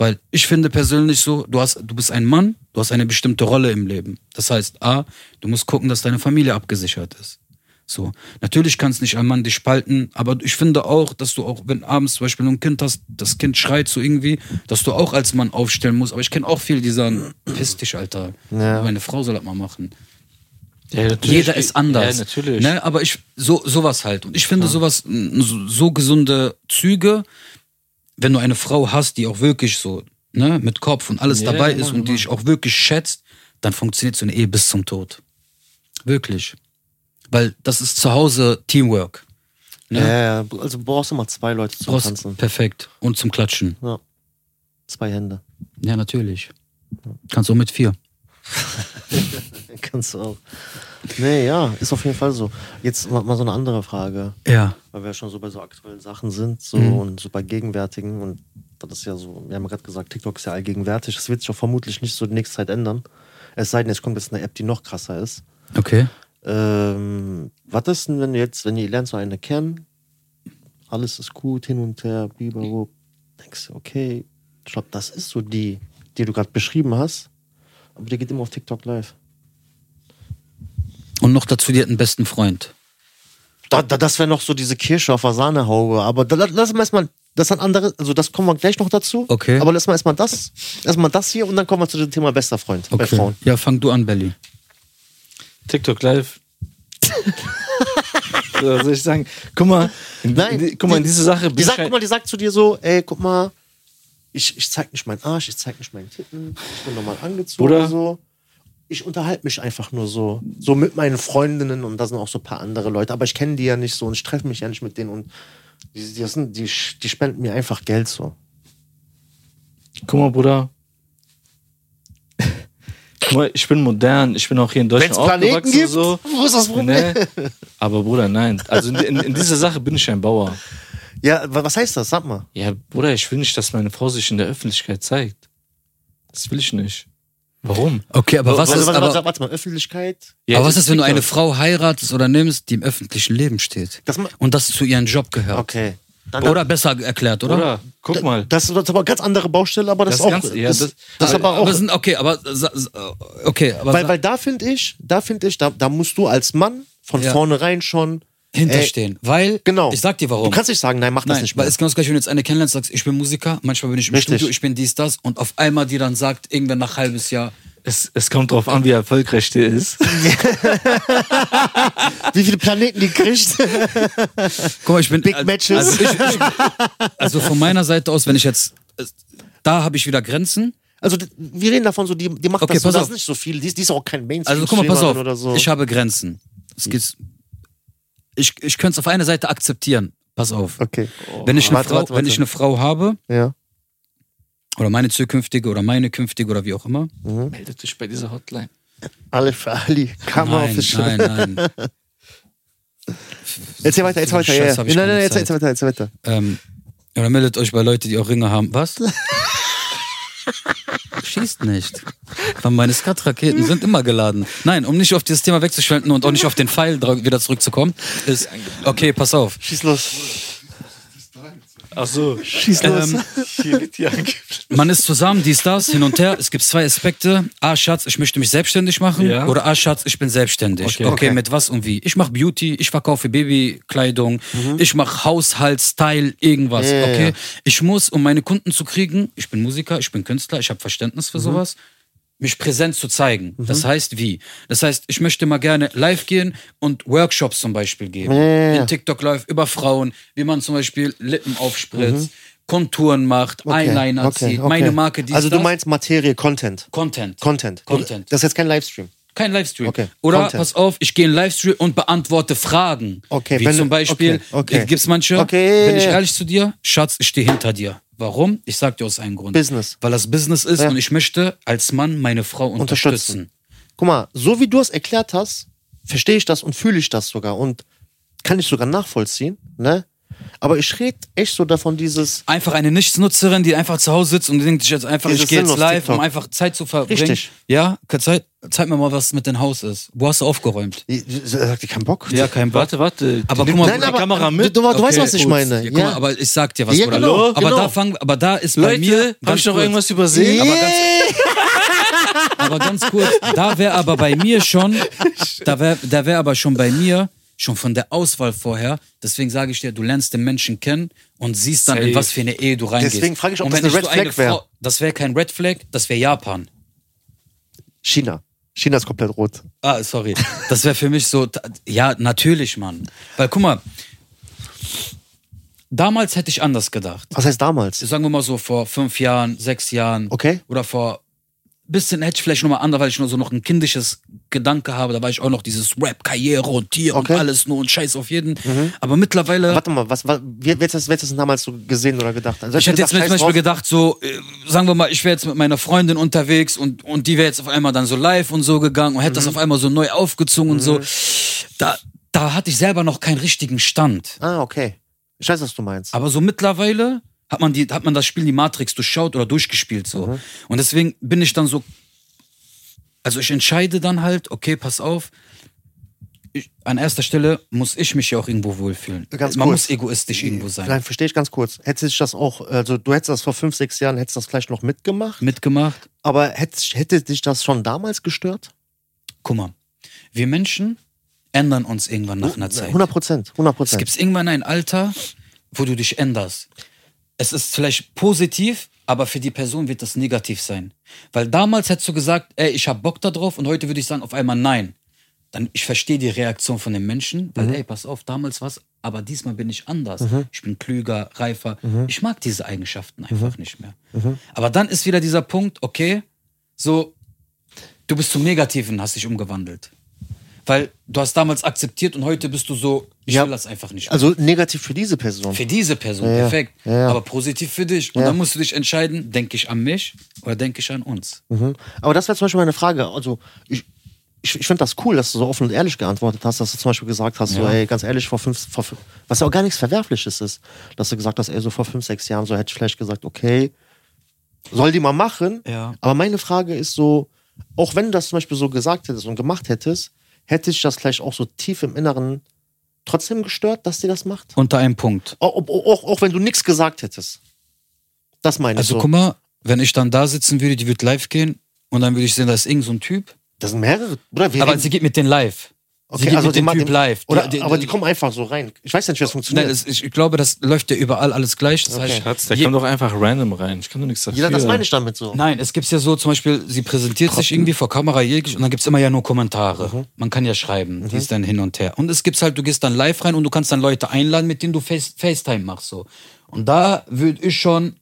Weil ich finde persönlich so, du hast, du bist ein Mann, du hast eine bestimmte Rolle im Leben. Das heißt, A, du musst gucken, dass deine Familie abgesichert ist. So. Natürlich kannst nicht ein Mann dich spalten, aber ich finde auch, dass du auch, wenn abends zum Beispiel ein Kind hast, das Kind schreit so irgendwie, dass du auch als Mann aufstellen musst. Aber ich kenne auch viele, die sagen, piss dich, Alter. Ja. Meine Frau soll das mal machen. Ja. Jeder ist anders. Ja, natürlich. Ne? Aber ich, so, sowas halt. Und ich finde sowas, m, so, so gesunde Züge, wenn du eine Frau hast, die auch wirklich so, ne, mit Kopf und alles Ja, dabei Mann, ist und die dich auch wirklich schätzt, dann funktioniert so eine Ehe bis zum Tod. Wirklich. Weil das ist zu Hause Teamwork. Ne? Ja, ja, also brauchst du mal zwei Leute zum Brauchst, Tanzen. perfekt. Und zum Klatschen. Ja. Zwei Hände. Ja, natürlich. Kannst du mit vier. Kannst du auch. Nee, ja, ist auf jeden Fall so. Jetzt mal, mal so eine andere Frage, Ja. weil wir schon so bei so aktuellen Sachen sind so Mhm. und so bei gegenwärtigen und das ist ja so, wir haben ja gerade gesagt, TikTok ist ja allgegenwärtig. Das wird sich auch vermutlich nicht so die nächste Zeit ändern. Es sei denn, es kommt jetzt eine App, die noch krasser ist. Okay. Ähm, was ist denn, wenn du jetzt, wenn ihr lernt so eine kennen, alles ist gut, hin und her, biberub, denkst du, okay, ich glaube, das ist so die, die du gerade beschrieben hast, aber die geht immer auf TikTok live. Und noch dazu, die hat einen besten Freund. Da, da, das wäre noch so diese Kirsche auf der Sahnehaube, aber da, lass mal erstmal, das sind andere, also das kommen wir gleich noch dazu. Okay. Aber lass mal erstmal das, erstmal das hier und dann kommen wir zu dem Thema bester Freund bei Okay. Frauen. Ja, fang du an, Belly. TikTok live. Was soll ich sagen? Guck mal, in, Nein, die, guck mal, in die- diese Sache Die sagt, guck mal, die sagt zu dir so, ey, guck mal, ich, ich zeig nicht meinen Arsch, ich zeig nicht meinen Titten, ich bin normal angezogen Bruder. so. Ich unterhalte mich einfach nur so, so mit meinen Freundinnen und da sind auch so ein paar andere Leute, aber ich kenne die ja nicht so und ich treffe mich ja nicht mit denen und die, die, sind, die, die spenden mir einfach Geld so. Guck mal, Bruder. Guck mal, ich bin modern, ich bin auch hier in Deutschland Wenn's Planeten aufgewachsen. gibt, so. wo ist das Problem? Ne? Aber Bruder, nein. Also in, in, in dieser Sache bin ich ein Bauer. Ja, wa- was heißt das? Sag mal. Ja, Bruder, ich will nicht, dass meine Frau sich in der Öffentlichkeit zeigt. Das will ich nicht. Warum? Okay, aber was warte, ist, warte, aber, warte, warte mal, Öffentlichkeit. Ja, aber was ist, wenn du eine. Frau heiratest oder nimmst, die im öffentlichen Leben steht? Das Und das zu ihrem Job gehört. Okay. Dann, Oder besser erklärt, oder? Oder, guck mal. Das, das ist aber eine ganz andere Baustelle, aber das, Das ist auch. ganz- ja, das, das- das, ist aber auch. aber sind, okay, aber okay, aber weil, weil da finde ich, da finde ich, da, da musst du als Mann von Ja. vornherein schon hinterstehen, weil Genau. ich sag dir warum. Du kannst nicht sagen, nein, mach das Nein, nicht weil mehr. es ist genau das gleiche, wenn du jetzt eine kennenlernst, sagst, ich bin Musiker, manchmal bin ich im Richtig. Studio, ich bin dies, das und auf einmal die dann sagt, irgendwann nach halbes Jahr, Es, es kommt drauf an, wie erfolgreich der ist. Wie viele Planeten die kriegt? guck mal, ich bin Big also, Matches. Also, ich, ich, also von meiner Seite aus, wenn ich jetzt, da habe ich wieder Grenzen. Also wir reden davon so, die, die macht Okay, das, so, das nicht so viel. Die, ist- die ist auch kein Mainstream. Also guck mal, pass auf, so. ich habe Grenzen. Es geht, ich ich könnte es auf einer Seite akzeptieren. Pass auf. okay. Wenn ich, eine Warte, Frau, warte, wenn warte. ich eine Frau habe, Ja. oder meine zukünftige oder meine künftige oder wie auch immer, Meldet dich bei dieser Hotline. Alle für Ali. Kammer nein, Official. nein, nein. Erzähl weiter, erzähl weiter. Scheiß Ja, ja. hab ich Nein, nein, erzähl, Zeit. erzähl weiter, erzähl weiter. Ähm, oder meldet euch bei Leuten, die auch Ringe haben. Was? Schießt nicht. Weil meine Skat-Raketen sind immer geladen. Nein, um nicht auf dieses Thema wegzuschwenden und auch nicht auf den Pfeil wieder zurückzukommen, ist, okay, pass auf. Schieß los. Ach so. Schieß los. Ähm, Hier wird die angeblich. man ist zusammen, dies, das, hin und her. Es gibt zwei Aspekte. A, Schatz, ich möchte mich selbstständig machen. Ja. Oder A, Schatz, ich bin selbstständig. Okay. Okay, Okay. mit was und wie. Ich mache Beauty, ich verkaufe Babykleidung, ich mache Haushalt, Style, irgendwas. Ja, okay. ja. Ich muss, um meine Kunden zu kriegen, ich bin Musiker, ich bin Künstler, ich habe Verständnis für sowas. Mich präsent zu zeigen. Mhm. Das heißt wie? Das heißt, ich möchte mal gerne live gehen und Workshops zum Beispiel geben. Ja. In TikTok live über Frauen, wie man zum Beispiel Lippen aufspritzt, Konturen macht, Eyeliner Mhm. okay, zieht, okay. meine Marke, die Also du meinst Materie, Content. Content. Content. Content. Das ist jetzt kein Livestream. Kein Livestream. Okay, Oder Content. pass auf, ich gehe in Livestream und beantworte Fragen. Okay, Wie wenn zum Beispiel, okay, okay. äh, gibt's manche, Okay, bin ich ehrlich zu dir, Schatz, ich stehe hinter dir. Warum? Ich sag dir aus einem Grund. Business. Weil das Business ist Ja. und ich möchte als Mann meine Frau unterstützen. Unterstützen. Guck mal, so wie du es erklärt hast, verstehe ich das und fühle ich das sogar und kann ich sogar nachvollziehen, ne? Aber ich rede echt so davon, dieses, Einfach eine Nichtsnutzerin, die einfach zu Hause sitzt und denkt sich jetzt einfach, ich gehe jetzt live, um TikTok. einfach Zeit zu verbringen. Richtig. Ja, zeig, zeig mir mal, was mit dem Haus ist. Wo hast du aufgeräumt? sagt die keinen Bock? Ja, kein Bock. Warte, warte. Aber guck mal, Nein, die aber- Kamera du- mit. Du, du weißt, was ich gut. meine. Ja, guck mal, aber ich sag dir was, Ja, Bruder. genau, aber, genau. da fang, aber da ist bei Leute, mir. hab ich noch kurz- irgendwas übersehen? Aber ganz, aber ganz kurz, da wäre aber bei mir schon, da wäre da wär aber schon bei mir, schon von der Auswahl vorher, deswegen sage ich dir, du lernst den Menschen kennen und siehst dann, in Safe. was für eine Ehe du reingehst. Deswegen frage ich, ob und das eine Red Flag wär. Frau- Das wäre kein Red Flag, das wäre Japan. China. China ist komplett rot. Ah, sorry. Das wäre für mich so, ja, natürlich, Mann. Weil, guck mal, damals hätte ich anders gedacht. Was heißt damals? Sagen wir mal so vor fünf Jahren, sechs Jahren. Okay. Oder vor bisschen hätte ich vielleicht nochmal anders, weil ich nur so noch ein kindisches Gedanke habe. Da war ich auch noch dieses Rap, Karriere und hier Okay. Mhm. und alles nur und Scheiß auf jeden. Aber mittlerweile. Warte mal, was, was, wie, das, wer hat das damals so gesehen oder gedacht? Also Ich hätte jetzt zum Beispiel gedacht, so, äh, sagen wir mal, ich wäre jetzt mit meiner Freundin unterwegs und, und die wäre jetzt auf einmal dann so live und so gegangen und hätte Mhm. das auf einmal so neu aufgezogen und so. Da, da hatte ich selber noch keinen richtigen Stand. Ah, okay. Ich weiß, was du meinst. Aber so mittlerweile hat man, die, hat man das Spiel die Matrix durchschaut oder durchgespielt so. Mhm. Und deswegen bin ich dann so. Also ich entscheide dann halt, okay, pass auf. Ich, an erster Stelle muss ich mich ja auch irgendwo wohlfühlen. Ganz man kurz. muss egoistisch irgendwo sein. Nein, verstehe ich ganz kurz. Hätte sich das auch, also du hättest das vor fünf, sechs Jahren, hättest das vielleicht noch mitgemacht, Mitgemacht. aber hätte, hätte dich das schon damals gestört? Guck mal, wir Menschen ändern uns irgendwann nach einer Zeit. 100 Prozent, 100 Es Prozent. gibt irgendwann ein Alter, wo du dich änderst. Es ist vielleicht positiv, aber für die Person wird das negativ sein. Weil damals hättest du gesagt, ey, ich hab Bock da drauf und heute würde ich sagen auf einmal nein. Dann, ich verstehe die Reaktion von den Menschen, weil, Mhm. ey, pass auf, damals was, aber diesmal bin ich anders. Ich bin klüger, reifer. Mhm. Ich mag diese Eigenschaften einfach nicht mehr. Aber dann ist wieder dieser Punkt, okay, so, du bist zum Negativen, hast dich umgewandelt. Weil du hast damals akzeptiert und heute bist du so, ich Ja. will das einfach nicht mehr. Also negativ für diese Person. Für diese Person, Ja, perfekt. Ja. Aber positiv für dich. Und dann musst du dich entscheiden, denke ich an mich oder denke ich an uns. Mhm. Aber das wäre zum Beispiel meine Frage. Also, ich, ich, ich finde das cool, dass du so offen und ehrlich geantwortet hast, dass du zum Beispiel gesagt hast, so, ey, ganz ehrlich, vor fünf, vor fünf, was ja auch gar nichts Verwerfliches ist, dass du gesagt hast, ey, so vor fünf, sechs Jahren, so hätte ich vielleicht gesagt, okay, soll die mal machen. Aber meine Frage ist so, auch wenn du das zum Beispiel so gesagt hättest und gemacht hättest, hätte ich das vielleicht auch so tief im Inneren trotzdem gestört, dass die das macht? Unter einem Punkt. Auch, auch, auch, wenn du nichts gesagt hättest. Das meine ich Also so. guck mal, wenn ich dann da sitzen würde, die wird live gehen und dann würde ich sehen, da ist irgend so ein Typ. Das sind mehrere. Bruder, wir Aber reden- sie geht mit denen live. Sie okay, geht also mit die dem Typ live. Oder, Die- die- aber die kommen einfach so rein. Ich weiß nicht, wie das funktioniert. Nein, das, ich, ich glaube, das läuft ja überall alles gleich. Das Okay. heißt, Schatz, der je- kommt doch einfach random rein. Ich kann doch nichts dafür. ja, das meine ich damit so. Nein, es gibt ja so, zum Beispiel, sie präsentiert sich irgendwie vor Kamera jeglich und dann gibt's immer ja nur Kommentare. Mhm. Man kann ja schreiben, die ist dann hin und her. Und es gibt's halt, du gehst dann live rein und du kannst dann Leute einladen, mit denen du Face, FaceTime machst. so. Und da würde ich schon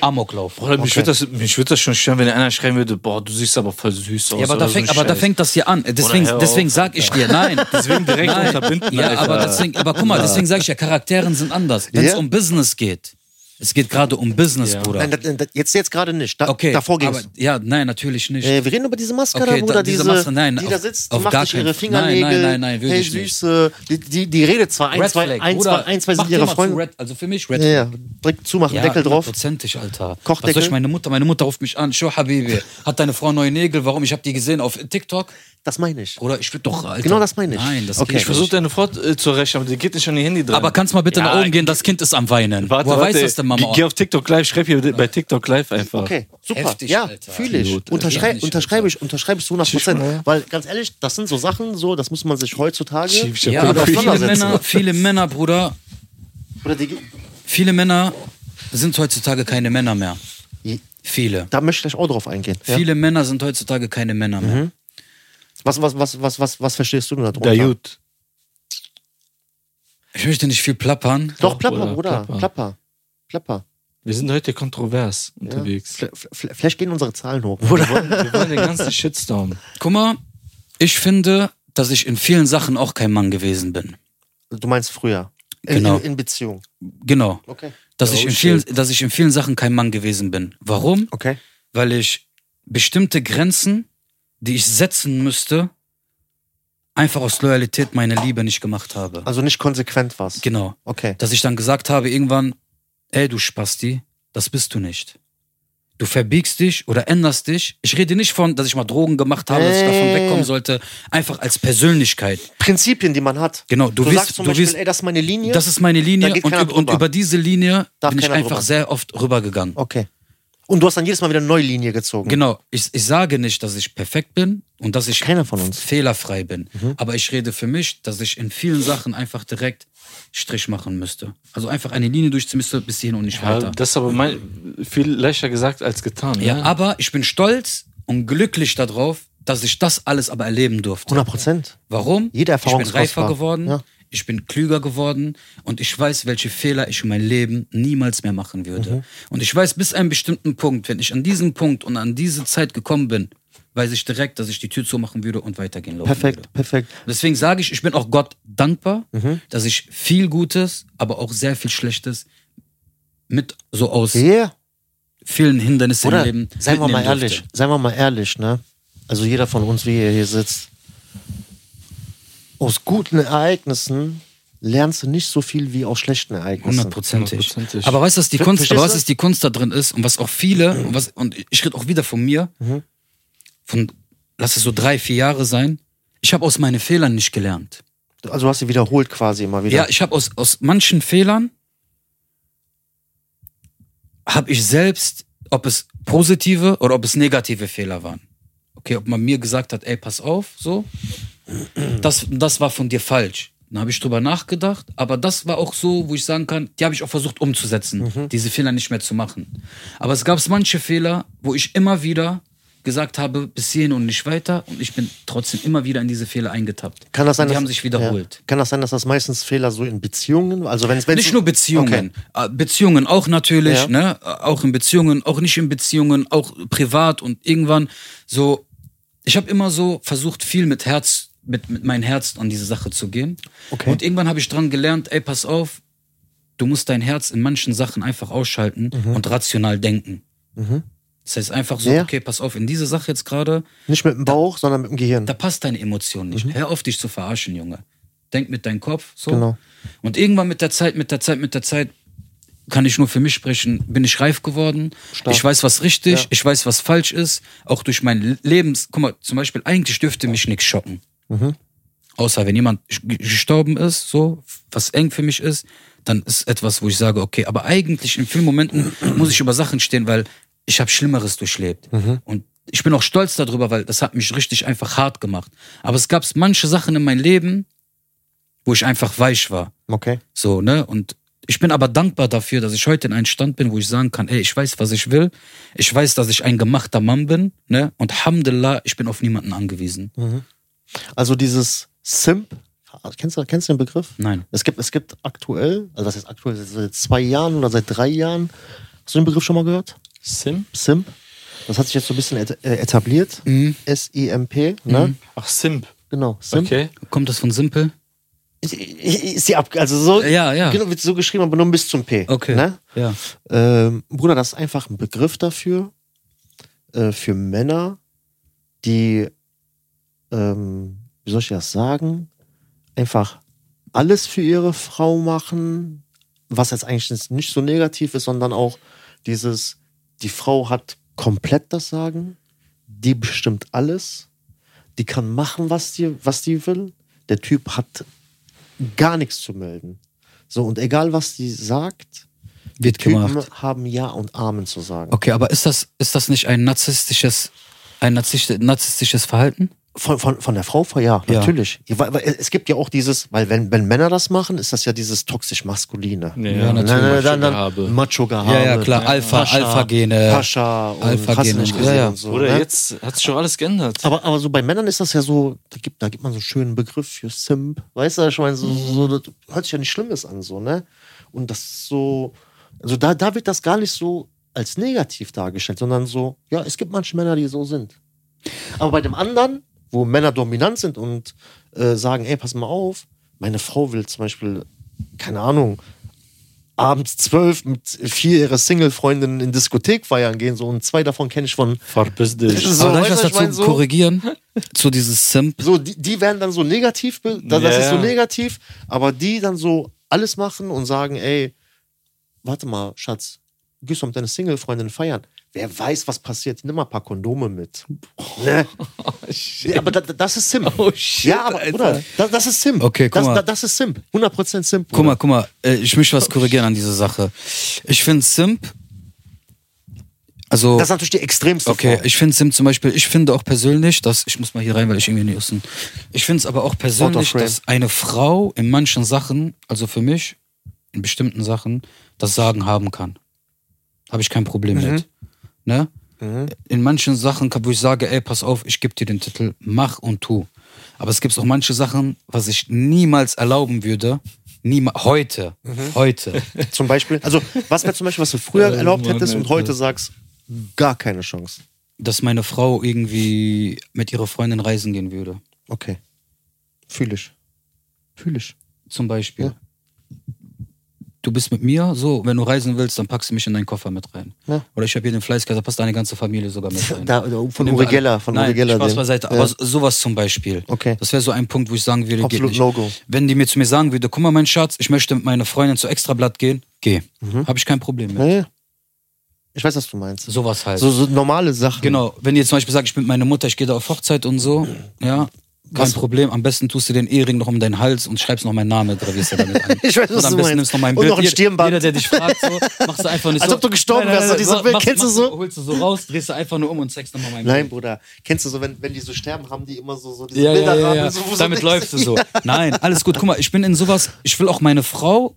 Amok laufen. Bruder, mich würde das, mich würd das schon stören, wenn einer schreiben würde, boah, du siehst aber voll süß aus. Ja, aber, da oder so aber da fängt das hier an. Deswegen, deswegen sag ich dir, nein. Deswegen direkt nein. unterbinden, Ja, Alter. aber deswegen, aber guck mal, deswegen sage ich ja, Charakteren sind anders. Wenn es Ja. um Business geht, es geht gerade um Business, Ja. Bruder. Nein, das, das, jetzt, jetzt gerade nicht. Da, okay, davor ging aber, es. ja, nein, natürlich nicht. Äh, wir reden über diese Maske Okay, da, da- Bruder, diese diese, Maske, nein, die auf- da sitzt, die auf macht gar sich ihre Fingernägel. Nein, nein, nein, nein, hey. Süße. Die, die, die redet zwar ein, Red zwei, Flag, ein, Bruder, zwei, ein, zwei sind ihre Freunde. Red, also für mich Red Ja, ja, Flag. direkt zumachen, Ja, Deckel drauf. hundertprozentig, Alter. Kochdeckel? Was soll ich meine Mutter? Meine Mutter ruft mich an. Show Habibi. Hat deine Frau neue Nägel? Warum? Ich habe die gesehen auf TikTok. Das meine ich. Bruder, ich würde doch, Alter. Genau das meine ich. Nein, das Okay. Ich versuche deine Frau äh, zu rächen, aber die geht nicht an ihr Handy dran. Aber kannst mal bitte Ja, nach oben gehen, das Kind ist am Weinen. Warte, Woher warte. weiß das denn, Mama? Geh, geh auf TikTok live, schreib hier bei TikTok live einfach. Okay, super. Heftig, ja, fühle ich. Unterschrei Heftig, unterschreibe ich, unterschreibe ich zu 100 Prozent. Weil ganz ehrlich, das sind so Sachen, so, das muss man sich heutzutage. Ja, aber viele. Männer, viele Männer, Bruder, Oder die, viele Männer sind heutzutage keine Männer mehr. Viele. da möchte ich gleich auch drauf eingehen. Ja? Viele Männer sind heutzutage keine Männer mehr. Mhm. Was, was, was, was, was, was verstehst du denn darunter? Der Jut. Ich möchte nicht viel plappern. Doch, Doch, Plapper, Bruder, Bruder. Plapper. Plapper. Plapper. Wir sind heute kontrovers Ja. unterwegs. Fl- Vielleicht gehen unsere Zahlen hoch. Wir wollen, wir wollen den ganzen Shitstorm. Guck mal, ich finde, dass ich in vielen Sachen auch kein Mann gewesen bin. Du meinst früher. In, Genau. in, in Beziehung. Genau. Okay. Dass, Oh, ich in shit. vielen, dass ich in vielen Sachen kein Mann gewesen bin. Warum? Okay. Weil ich bestimmte Grenzen, die ich setzen müsste, einfach aus Loyalität meine Liebe nicht gemacht habe. Also nicht konsequent was. Genau. Okay. Dass ich dann gesagt habe irgendwann, ey du Spasti, das bist du nicht. Du verbiegst dich oder änderst dich. Ich rede nicht von, dass ich mal Drogen gemacht habe, dass ich davon Äh. wegkommen sollte. Einfach als Persönlichkeit. Prinzipien, die man hat. Genau, du, Du, wirst, sagst zum du Beispiel, wirst, ey, das ist meine Linie. das ist meine Linie und, und über diese Linie Darf bin ich einfach drüber. sehr oft rübergegangen. okay. Und du hast dann jedes Mal wieder eine neue Linie gezogen. Genau, ich, ich sage nicht, dass ich perfekt bin und dass ich Keiner von uns. fehlerfrei bin. Aber ich rede für mich, dass ich in vielen Sachen einfach direkt Strich machen müsste. Also einfach eine Linie durchziehen müsste bis hierhin und nicht Ja, weiter. das ist aber mein, viel leichter gesagt als getan. Ja, ne? aber ich bin stolz und glücklich darauf, dass ich das alles aber erleben durfte. 100 Prozent. Warum? Jede Erfahrung Ich ist bin reifer kostbar. geworden, Ja. Ich bin klüger geworden und ich weiß, welche Fehler ich in meinem Leben niemals mehr machen würde. Mhm. Und ich weiß bis einem bestimmten Punkt, wenn ich an diesen Punkt und an diese Zeit gekommen bin, weiß ich direkt, dass ich die Tür zumachen würde und weitergehen laufen würde. Perfekt, perfekt. Deswegen sage ich, ich bin auch Gott dankbar, Mhm. dass ich viel Gutes, aber auch sehr viel Schlechtes mit so aus Yeah. vielen Hindernissen Oder im Leben seien wir mal ehrlich, durfte. seien wir mal ehrlich, ne? Also jeder von uns, wie er hier sitzt, aus guten Ereignissen lernst du nicht so viel wie aus schlechten Ereignissen. Hundertprozentig. Aber weißt du, was die Ver- Kunst, aber was du? ist die Kunst da drin ist und was auch viele, und, was, und ich rede auch wieder von mir, Mhm. von, lass es so drei, vier Jahre sein, ich habe aus meinen Fehlern nicht gelernt. Also du hast sie wiederholt quasi immer wieder. Ja, ich habe aus, aus manchen Fehlern, habe ich selbst, ob es positive oder ob es negative Fehler waren. Okay, ob man mir gesagt hat, ey, pass auf, so, das, das war von dir falsch. Dann habe ich drüber nachgedacht, aber das war auch so, wo ich sagen kann, die habe ich auch versucht umzusetzen, diese Fehler nicht mehr zu machen. Aber es gab manche Fehler, wo ich immer wieder gesagt habe, bis hierhin und nicht weiter und ich bin trotzdem immer wieder in diese Fehler eingetappt. Kann das sein, und die dass, haben sich wiederholt. Ja. Kann das sein, dass das meistens Fehler so in Beziehungen, also wenn es Nicht nur Beziehungen. Äh, Beziehungen auch natürlich, Ja. ne? Auch in Beziehungen, auch nicht in Beziehungen, auch privat und irgendwann so. Ich habe immer so versucht, viel mit Herz, mit, mit meinem Herz an diese Sache zu gehen. Okay. Und irgendwann habe ich dran gelernt, ey, pass auf, du musst dein Herz in manchen Sachen einfach ausschalten Mhm. und rational denken. Das heißt einfach so, Ja. okay, pass auf, in diese Sache jetzt gerade, Nicht mit dem Bauch, sondern mit dem Gehirn. da passt deine Emotion nicht. Hör auf, dich zu verarschen, Junge. Denk mit deinem Kopf, so. Genau. Und irgendwann mit der Zeit, mit der Zeit, mit der Zeit, kann ich nur für mich sprechen, bin ich reif geworden. Stark. Ich weiß, was richtig, Ja. ich weiß, was falsch ist. Auch durch mein Lebens, guck mal, zum Beispiel, eigentlich dürfte mich nichts schocken. Mhm. Außer wenn jemand gestorben ist, so, was eng für mich ist, dann ist etwas, wo ich sage, okay, aber eigentlich in vielen Momenten muss ich über Sachen stehen, weil ich habe Schlimmeres durchlebt. Mhm. Und ich bin auch stolz darüber, weil das hat mich richtig einfach hart gemacht. Aber es gab manche Sachen in meinem Leben, wo ich einfach weich war. Okay. So, ne? Und ich bin aber dankbar dafür, dass ich heute in einem Stand bin, wo ich sagen kann, ey, ich weiß, was ich will. Ich weiß, dass ich ein gemachter Mann bin, ne? Und Alhamdulillah, ich bin auf niemanden angewiesen. Also dieses Simp, kennst du, kennst du den Begriff? Nein. Es gibt, es gibt aktuell, also das ist aktuell seit zwei Jahren oder seit drei Jahren. Hast du den Begriff schon mal gehört? Sim? Simp. Das hat sich jetzt so ein bisschen äh, etabliert. S-I-M-P, ne? Ach, Simp. Genau, Simp. Okay. Kommt das von Simpel? Ist, ist die ab, also so, Ja, ja. genau, wird so geschrieben, aber nur bis zum P. Okay. Ne? Ja. Ähm, Bruder, das ist einfach ein Begriff dafür, äh, für Männer, die, ähm, wie soll ich das sagen, einfach alles für ihre Frau machen, was jetzt eigentlich nicht so negativ ist, sondern auch dieses, die Frau hat komplett das Sagen, die bestimmt alles, die kann machen, was die, was die will. Der Typ hat gar nichts zu melden. So, und egal was die sagt, Wird Typen gemacht. haben Ja und Amen zu sagen. Okay, aber ist das, ist das nicht ein narzisstisches, ein narzisstisch- narzisstisches Verhalten? Von, von, von der Frau, ja, Ja. natürlich. Ja, weil, weil es gibt ja auch dieses, weil wenn, wenn Männer das machen, ist das ja dieses toxisch-maskuline. Ja, Ja, natürlich. Nein, dann, dann Macho-Gehabe. Ja, ja, klar. Alpha, Pascha, Alpha-Gene. Pascha und Alpha-Gene. nicht Ja, gesehen ja. und so. Oder ne? jetzt hat sich schon alles geändert. Aber, aber so bei Männern ist das ja so, da gibt, da gibt man so einen schönen Begriff für Simp. Weißt du, ich meine, so, so, das hört sich ja nicht Schlimmes an, so, ne? Und das ist so, also da, da wird das gar nicht so als negativ dargestellt, sondern so, ja, es gibt manche Männer, die so sind. Aber bei dem anderen, wo Männer dominant sind und äh, sagen, ey, pass mal auf, meine Frau will zum Beispiel, keine Ahnung, abends zwölf mit vier ihrer Single-Freundinnen in Diskothek feiern gehen, so und zwei davon kenne ich von Verpiss dich. So, aber ich was du, ich dazu mein, so- korrigieren? Zu dieses Simp? so, die, die werden dann so negativ, das, Ja, ist so negativ, aber die dann so alles machen und sagen, ey, warte mal, Schatz, gehst du mit deiner Single-Freundin feiern? Wer weiß, was passiert? Nimm mal ein paar Kondome mit. Ne? ja, aber da, das ist Simp. Oh, shit, ja, aber. Bruder, das, das ist Simp. Okay, guck das, mal. das, ist Simp. 100% Simp. Guck mal, guck mal, äh, ich möchte was korrigieren an dieser Sache. Ich finde Simp, also, Das ist natürlich die extremste okay, Form. ich finde Simp zum Beispiel, ich finde auch persönlich, dass, ich muss mal hier rein, weil ich irgendwie nicht wissen. Ich finde es aber auch persönlich, dass eine Frau in manchen Sachen, also für mich, in bestimmten Sachen, das Sagen haben kann. Habe ich kein Problem mit. Ne? Mhm. In manchen Sachen, kann- wo ich sage, ey, pass auf, ich gebe dir den Titel, mach und tu. Aber es gibt auch manche Sachen, was ich niemals erlauben würde, niemals, heute, Mhm. heute. Zum Beispiel, also was wäre zum Beispiel, was du früher erlaubt hättest und heute sagst, gar keine Chance. dass meine Frau irgendwie mit ihrer Freundin reisen gehen würde. Okay. Fühl ich. Fühl ich. Zum Beispiel. Ja. Du bist mit mir, so, wenn du reisen willst, dann packst du mich in deinen Koffer mit rein. Ja. Oder ich habe hier den Fleißkasser, da passt deine ganze Familie sogar mit rein. Da, von Uri Geller, von Nein, Uri Geller. Spaß beiseite, Ja. aber so- sowas zum Beispiel. Okay. Das wäre so ein Punkt, wo ich sagen würde, Absolut geht nicht. No-Go. Wenn die mir zu mir sagen würde, guck mal, mein Schatz, ich möchte mit meiner Freundin zu Extrablatt gehen, geh. Mhm. Habe ich kein Problem mit. Ja. Ich weiß, was du meinst. Sowas halt. So, so normale Sachen. Genau, wenn ihr zum Beispiel sagt, ich bin mit meiner Mutter, ich gehe da auf Hochzeit und so, ja, kein Was- Problem. Am besten tust du den Ehering noch um deinen Hals und schreibst noch meinen Namen, gravierst du damit ein. Ich weiß, was und am du besten meinst. nimmst noch mein Und Bild. noch ein Jeder- Stirnband. Jeder, der dich fragt, so, machst du einfach nicht Als so. ob du gestorben wärst, so dieses Bild. machst- Kennst du machst- so? Holst du so raus, drehst du einfach nur um und zeigst nochmal mein Nein, Bild. Bruder. Kennst du so, wenn, wenn die so sterben, haben die immer so, so diese Ja, ja, ja, Bilderrahmen, ja. So, so Damit denkst, läufst du so. Nein, alles gut. Guck mal, ich bin in sowas, ich will auch meine Frau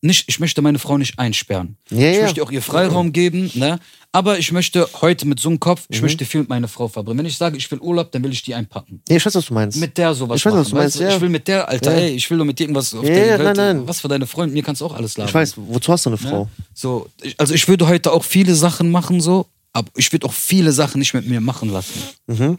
nicht, ich möchte meine Frau nicht einsperren. Ja, ich ja. möchte auch ihr Freiraum geben, ne? Aber ich möchte heute mit so einem Kopf, Mhm. ich möchte viel mit meiner Frau verbringen. Wenn ich sage, ich will Urlaub, dann will ich die einpacken. Nee, ich weiß, was du meinst. Mit der sowas Ich weiß, was machen. du meinst, ja. Ich will mit der, Alter, Ja. ey, ich will doch mit dir irgendwas auf Ja, der ja, Welt. nein, nein. Was für deine Freunde, mir kannst du auch alles labern. ich weiß, wozu hast du eine Frau? So, ich, also ich würde heute auch viele Sachen machen, so, aber ich würde auch viele Sachen nicht mit mir machen lassen. Mhm.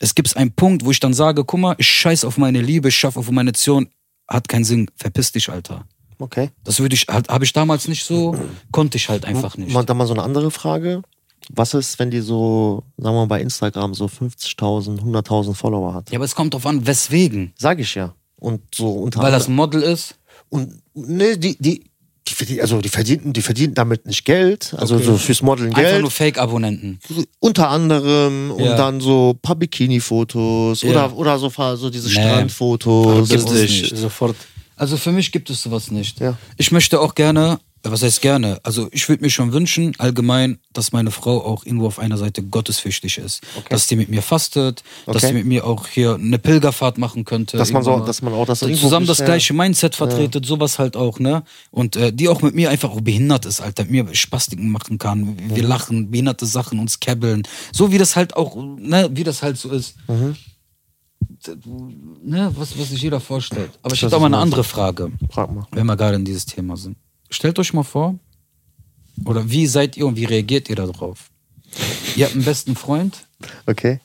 Es gibt einen Punkt, wo ich dann sage, guck mal, ich scheiß auf meine Liebe, ich schaff auf meine Nation, hat keinen Sinn, verpiss dich, Alter. Okay. Das würde ich, halt, habe ich damals nicht so, konnte ich halt einfach nicht. Mal, dann mal so eine andere Frage. Was ist, wenn die so, sagen wir mal bei Instagram so 50.000, 100.000 Follower hat? Ja, aber es kommt drauf an, weswegen. Sag ich ja. Und so unter Weil das ein Model ist. und ne, die, die, die verdienen, also die verdienen, die verdienen damit nicht Geld, also so fürs Modeln Einfach Geld. nur Fake-Abonnenten. unter anderem und Ja. dann so ein paar Bikini-Fotos Ja. oder, oder so, so diese Nee. Strandfotos. Gibt's Bildlich, nicht. sofort. Also für mich gibt es sowas nicht. Ja. Ich möchte auch gerne, äh, was heißt gerne? Also ich würde mir schon wünschen, allgemein, dass meine Frau auch irgendwo auf einer Seite gottesfürchtig ist. Dass die mit mir fastet, dass Okay. sie mit mir auch hier eine Pilgerfahrt machen könnte. Dass man so- dass man auch das dass zusammen das gleiche Mindset vertretet, sowas halt auch, ne? Und äh, die auch mit mir einfach auch behindert ist, Alter, mit mir Spastiken machen kann. Wir Mhm. lachen, behinderte Sachen, uns kebbeln. So wie das halt auch, ne, wie das halt so ist. Mhm. Ne, was, was sich jeder vorstellt. Aber ich Das hätte auch mal eine andere Frage Frag mal. wenn wir gerade in dieses Thema sind. Stellt euch mal vor, oder wie seid ihr und wie reagiert ihr darauf? Ihr habt einen besten Freund Okay.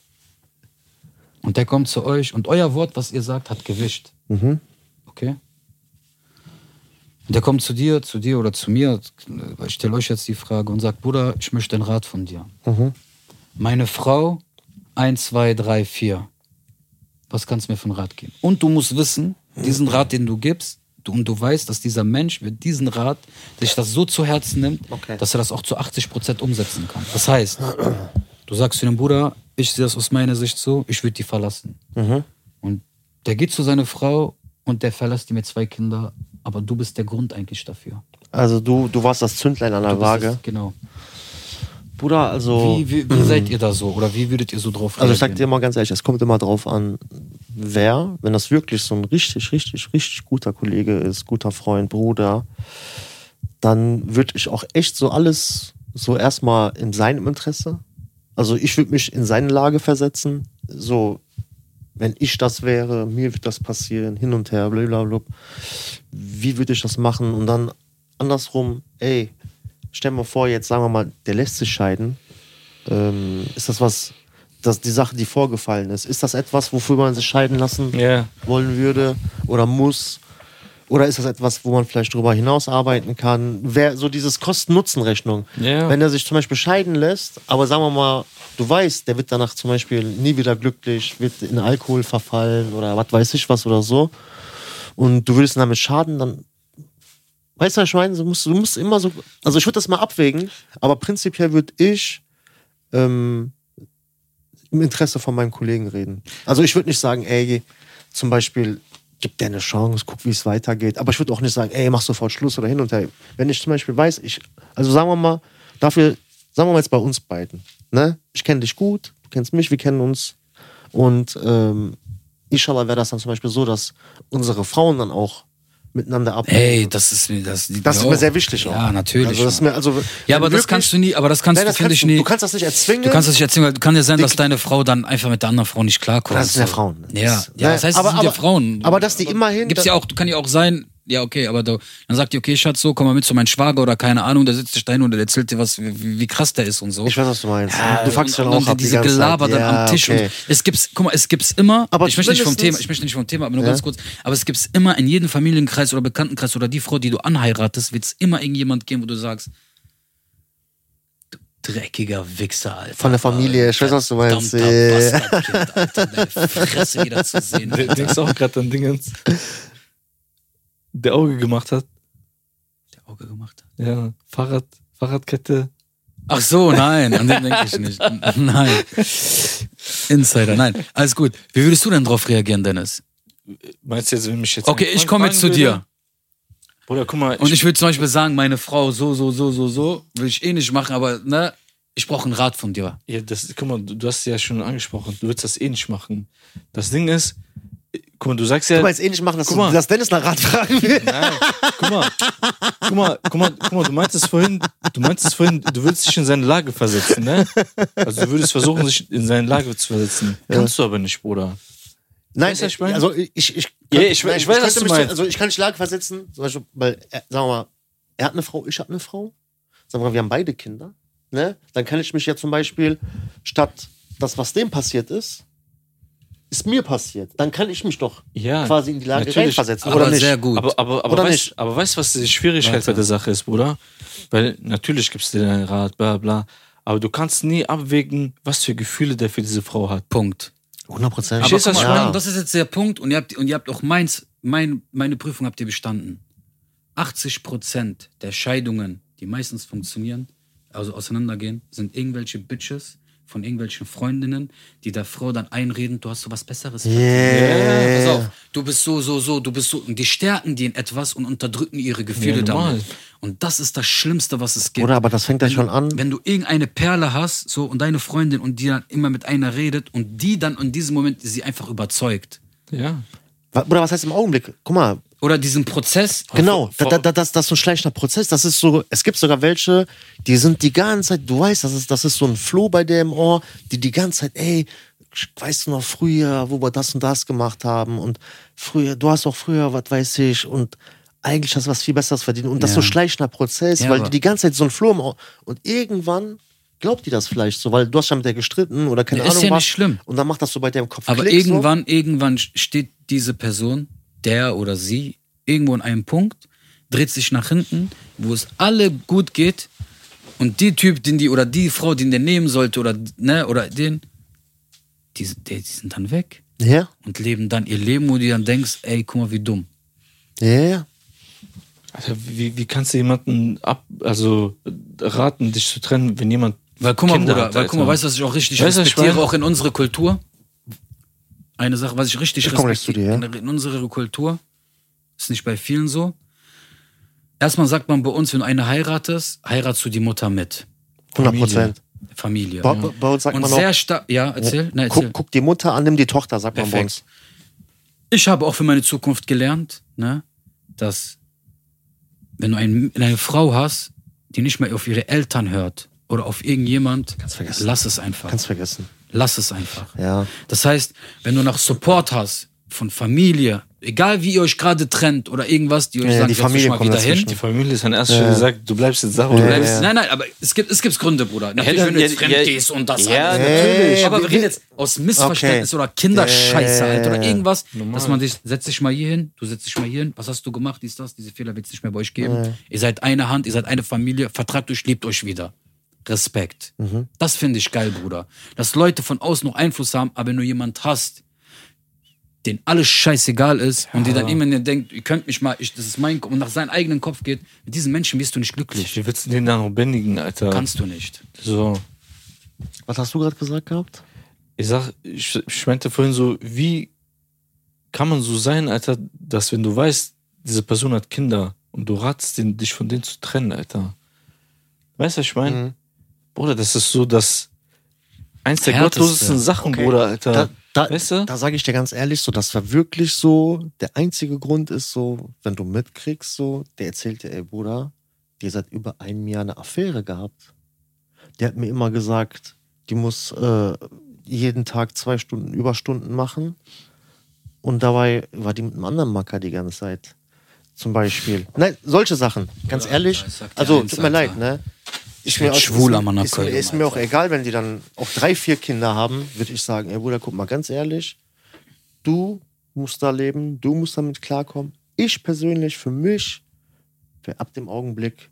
und der kommt zu euch und euer Wort, was ihr sagt, hat Gewicht. Mhm. Okay? Und der kommt zu dir, zu dir oder zu mir, ich stelle euch jetzt die Frage und sagt, Bruder, ich möchte einen Rat von dir. Mhm. Meine Frau, 1, 2, 3, 4. Was kannst du mir für einen Rat geben? Und du musst wissen, diesen Rat, den du gibst, du, und du weißt, dass dieser Mensch mit diesem Rat sich das so zu Herzen nimmt, Okay. dass er das auch zu 80 Prozent umsetzen kann. Das heißt, du sagst zu dem Bruder, ich sehe das aus meiner Sicht so, ich würde die verlassen. Mhm. Und der geht zu seiner Frau und der verlässt die mit zwei Kindern, aber du bist der Grund eigentlich dafür. Also du, du warst das Zündlein an der Du bist Waage. Genau. Bruder, also. Wie, wie, wie seid ihr da so? Oder wie würdet ihr so drauf Also ich sag reagieren? dir mal ganz ehrlich, es kommt immer drauf an, wer, wenn das wirklich so ein richtig, richtig, richtig guter Kollege ist, guter Freund, Bruder, dann würde ich auch echt so alles so erstmal in seinem Interesse. Also ich würde mich in seine Lage versetzen. So, wenn ich das wäre, mir wird das passieren, hin und her, blablabla. Wie würde ich das machen? Und dann andersrum, ey, stell mir vor, jetzt sagen wir mal, der lässt sich scheiden. Ähm, ist das was, dass die Sache, die vorgefallen ist, ist das etwas, wofür man sich scheiden lassen Ja. wollen würde oder muss? Oder ist das etwas, wo man vielleicht darüber hinaus arbeiten kann? Wer, so dieses Kosten-Nutzen-Rechnung. Ja. Wenn er sich zum Beispiel scheiden lässt, aber sagen wir mal, du weißt, der wird danach zum Beispiel nie wieder glücklich, wird in Alkohol verfallen oder was weiß ich was oder so. Und du würdest damit schaden, dann. Weißt du, ich meine? Du musst, du musst immer so. Also, ich würde das mal abwägen, aber prinzipiell würde ich ähm, im Interesse von meinem Kollegen reden. Also, ich würde nicht sagen, ey, zum Beispiel, gib dir eine Chance, guck, wie es weitergeht. Aber ich würde auch nicht sagen, ey, mach sofort Schluss oder hin und her. Wenn ich zum Beispiel weiß, ich, also sagen wir mal, dafür, sagen wir mal jetzt bei uns beiden, ne? Ich kenne dich gut, du kennst mich, wir kennen uns. Und ähm, inshallah wäre das dann zum Beispiel so, dass unsere Frauen dann auch miteinander ab. Ey, das ist mir das. das ist mir sehr wichtig auch. Ja, natürlich. Also das ist mir, also, ja, aber das kannst du nie, aber das kannst Nein, du, das finde kannst ich du, nie. du kannst das nicht erzwingen. Du kannst das nicht erzählen, weil kann ja sein, dass deine Frau dann einfach mit der anderen Frau nicht klarkommt. Das sind ja. Frauen. Ja, Das- ja, ne, das heißt, aber- es sind ja aber- Frauen. aber dass die immerhin- Gibt's ja auch, kann ja auch sein, ja, okay, aber du, dann sagt die, okay, Schatz, so, komm mal mit zu meinem Schwager oder keine Ahnung, der sitzt dich da hin und erzählt dir was, wie, wie krass der ist und so. Ich weiß, was du meinst. Ja, du fuckst und auch ab die diese ganze Gelaber Zeit. dann Ja, am Tisch. okay. Und es gibt's, guck mal, es gibt's immer, Aber ich möchte nicht vom Thema, ich möchte nicht vom Thema, aber nur Ja. ganz kurz, aber es gibt's immer in jedem Familienkreis oder Bekanntenkreis oder die Frau, die du anheiratest, wird's immer irgendjemand geben, wo du sagst, du dreckiger Wichser, Alter. Von der Familie, ich weiß, was du meinst. Ja. Bastardkind, Alter, deine Fresse wieder zu sehen. Du Alter. denkst auch gerade an Dingens, der Auge gemacht hat. Der Auge gemacht hat. Ja, Fahrrad, Fahrradkette. Ach so, nein, an den denke ich nicht. Nein. Insider, nein. Alles gut. Wie würdest du denn drauf reagieren, Dennis? Meinst du jetzt, wenn mich jetzt. Okay, ich komme jetzt zu dir. Bruder, guck mal. Und ich würde zum Beispiel sagen, meine Frau so, so, so, so, so, will ich eh nicht machen, aber ne, ich brauche einen Rat von dir. Ja, das, guck mal, du, du hast es ja schon angesprochen. Du willst das eh nicht machen. Das Ding ist, guck mal, du sagst ja. Du meinst eh nicht machen, dass, Guck du, mal. dass Dennis nach Rat fragen will. Nein, guck mal, guck mal, guck mal, guck mal, du meinst es vorhin, du meinst es vorhin, du willst dich in seine Lage versetzen, ne? Also du würdest versuchen, sich in seine Lage zu versetzen. Kannst du aber nicht, Bruder. Nein, Weißt was ich meine? also ich, ich, Ja, ich- nein, ich weiß, was könnte du meinst. Also ich kann nicht Lage versetzen, zum Beispiel, weil, er, sagen wir mal, er hat eine Frau, ich habe eine Frau. Sagen wir mal, wir haben beide Kinder. Ne? Dann kann ich mich ja zum Beispiel, statt das, was dem passiert ist, ist mir passiert. Dann kann ich mich doch Ja, quasi in die Lage natürlich. reinversetzen, Aber oder nicht? sehr gut. Aber, aber, aber, Oder weißt, nicht? aber weißt du, was die Schwierigkeit Warte. bei der Sache ist, Bruder? Weil natürlich gibst du dir deinen Rat, bla bla. Aber du kannst nie abwägen, was für Gefühle der für diese Frau hat. Punkt. 100 Prozent. Aber guck mal, meine? das ist jetzt der Punkt und ihr habt, und ihr habt auch meins, mein, meine Prüfung habt ihr bestanden. 80 Prozent der Scheidungen, die meistens funktionieren, also auseinandergehen, sind irgendwelche Bitches von irgendwelchen Freundinnen, die der Frau dann einreden, du hast so was Besseres. verdient. Yeah. Pass auf, du bist so, so, so, du bist so. Und die stärken die in etwas und unterdrücken ihre Gefühle Ja, damit. Und das ist das Schlimmste, was es gibt. Oder aber das fängt ja schon an. Wenn du irgendeine Perle hast, so und deine Freundin und die dann immer mit einer redet und die dann in diesem Moment sie einfach überzeugt. Ja. Oder was heißt im Augenblick? Guck mal, Oder diesen Prozess. Genau, da, da, das, das ist so ein schleichender Prozess. Das ist so, es gibt sogar welche, die sind die ganze Zeit, du weißt, das ist, das ist so ein Floh bei der im Ohr, die die ganze Zeit, ey, weißt du noch früher, wo wir das und das gemacht haben und früher, du hast auch früher, was weiß ich, und eigentlich hast du was viel Besseres verdient. Und das ist so Ja. ein schleichender Prozess, Ja, weil die die ganze Zeit so ein Floh im Ohr, und irgendwann glaubt die das vielleicht so, weil du hast ja mit der gestritten oder keine Ja, ist Ahnung ja was. nicht schlimm. Und dann macht das so bei dir im Kopf Aber Klick, irgendwann, irgendwann steht diese Person, der oder sie, irgendwo an einem Punkt, dreht sich nach hinten, wo es alle gut geht und die Typ, den die oder die Frau, den der nehmen sollte oder ne oder den, die, die, die sind dann weg So. Ja, und leben dann ihr Leben, wo du dann denkst, ey, guck mal, wie dumm. ja, ja. Alter, wie, wie kannst du jemanden ab, also raten, dich zu trennen, wenn jemand. Weil guck mal, Kinder Bruder, hat, weil guck mal, Alter. weißt du, was ich auch richtig Weißt respektiere, auch in unsere Kultur? Eine Sache, was ich richtig Ich komm gleich zu respektiere, dir, in, in unserer Kultur, ist nicht bei vielen so. Erstmal sagt man bei uns, wenn du eine heiratest, heiratst du die Mutter mit. 100 Prozent. Familie. Bei, bei uns sagt Und man auch, sehr stark, ja, erzähl, na, erzähl. guck, guck die Mutter an, nimm die Tochter, sagt man bei Perfekt. uns. Ich habe auch für meine Zukunft gelernt, ne, dass wenn du ein, eine Frau hast, die nicht mehr auf ihre Eltern hört oder auf irgendjemand, vergessen. lass es einfach. Kannst vergessen. Lass es einfach. Ja. Das heißt, wenn du nach Support hast von Familie, egal wie ihr euch gerade trennt oder irgendwas, die euch Ja, sagen, die setz dich Familie mal kommt wieder hin. Die Familie ist an erster Stelle gesagt, du bleibst jetzt sauer. Ja, ja. Nein, nein, aber es gibt, es gibt Gründe, Bruder. Natürlich, dann- wenn du jetzt ja, fremd ja, gehst und das ja, alles. natürlich. Aber wir reden jetzt aus Missverständnis Okay. oder Kinderscheiße halt oder Ja. irgendwas, Normal. dass man dich, setz dich mal hier hin, du setzt dich mal hier hin, was hast du gemacht, dies, das, diese Fehler wird es nicht mehr bei euch geben. Ihr seid eine Hand, ihr seid eine Familie, vertragt euch, liebt euch wieder. Respekt. Das finde ich geil, Bruder. Dass Leute von außen noch Einfluss haben, aber wenn du jemand hast, den alles scheißegal ist und die dann immer denkt, ihr könnt mich mal, ich, das ist mein Kopf und nach seinem eigenen Kopf geht, mit diesen Menschen wirst du nicht glücklich. Wie willst du den dann noch bändigen, Alter? Kannst du nicht. So. Was hast du gerade gesagt gehabt? Ich sag, ich, ich meinte vorhin so, wie kann man so sein, Alter, dass wenn du weißt, diese Person hat Kinder und du ratst den, dich von denen zu trennen, Alter. Weißt du, was ich meine? Mhm. Bruder, das ist so das eins der Härteste. gottlosesten Sachen, Bruder, Alter. Da, da, weißt du? da sage ich dir ganz ehrlich, so, das war wirklich so, der einzige Grund ist so, wenn du mitkriegst, so, der erzählt dir, ey Bruder, die seit über einem Jahr eine Affäre gehabt. Der hat mir immer gesagt, die muss äh, jeden Tag zwei Stunden Überstunden machen. Und dabei war die mit einem anderen Macker die ganze Zeit. Zum Beispiel. Nein, solche Sachen. Ganz ehrlich. ich sag dir Also, tut mir leid, ne? Ich mir schwul am ist, ist, Anaköln, ist mir auch egal, wenn die dann auch drei, vier Kinder haben, würde ich sagen, ey Bruder, guck mal, ganz ehrlich, du musst da leben, du musst damit klarkommen. Ich persönlich, für mich, wäre ab dem Augenblick,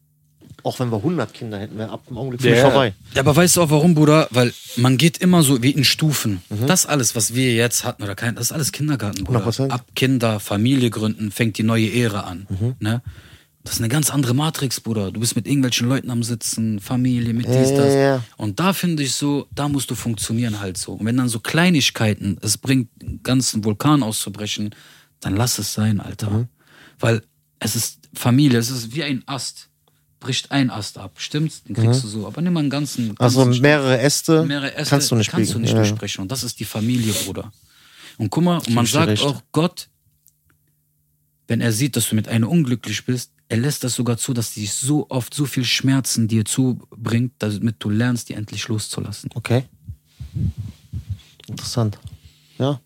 auch wenn wir 100 Kinder hätten, wäre ab dem Augenblick für Ja. mich vorbei. Ja, aber weißt du auch warum, Bruder? Weil man geht immer so wie in Stufen. Das alles, was wir jetzt hatten oder kein, das ist alles Kindergarten, Bruder. 100%. Ab Kinder, Familie gründen, fängt die neue Ära an. Ne? Das ist eine ganz andere Matrix, Bruder. Du bist mit irgendwelchen Leuten am Sitzen, Familie, mit dies, das. ja. Und da finde ich so, da musst du funktionieren halt so. Und wenn dann so Kleinigkeiten es bringt, einen ganzen Vulkan auszubrechen, dann lass es sein, Alter. Mhm. Weil es ist Familie, es ist wie ein Ast. Bricht ein Ast ab, stimmt's? Den kriegst du so. Aber nimm mal einen ganzen. Mhm. Also ganzen mehrere Äste, mehrere Äste kannst du nicht kannst du nicht Ja. besprechen. Und das ist die Familie, Bruder. Und guck mal, und man sagt recht. auch, Gott, wenn er sieht, dass du mit einer unglücklich bist, er lässt das sogar zu, dass die so oft so viel Schmerzen dir zubringt, damit du lernst, die endlich loszulassen. Okay. Interessant. Ja.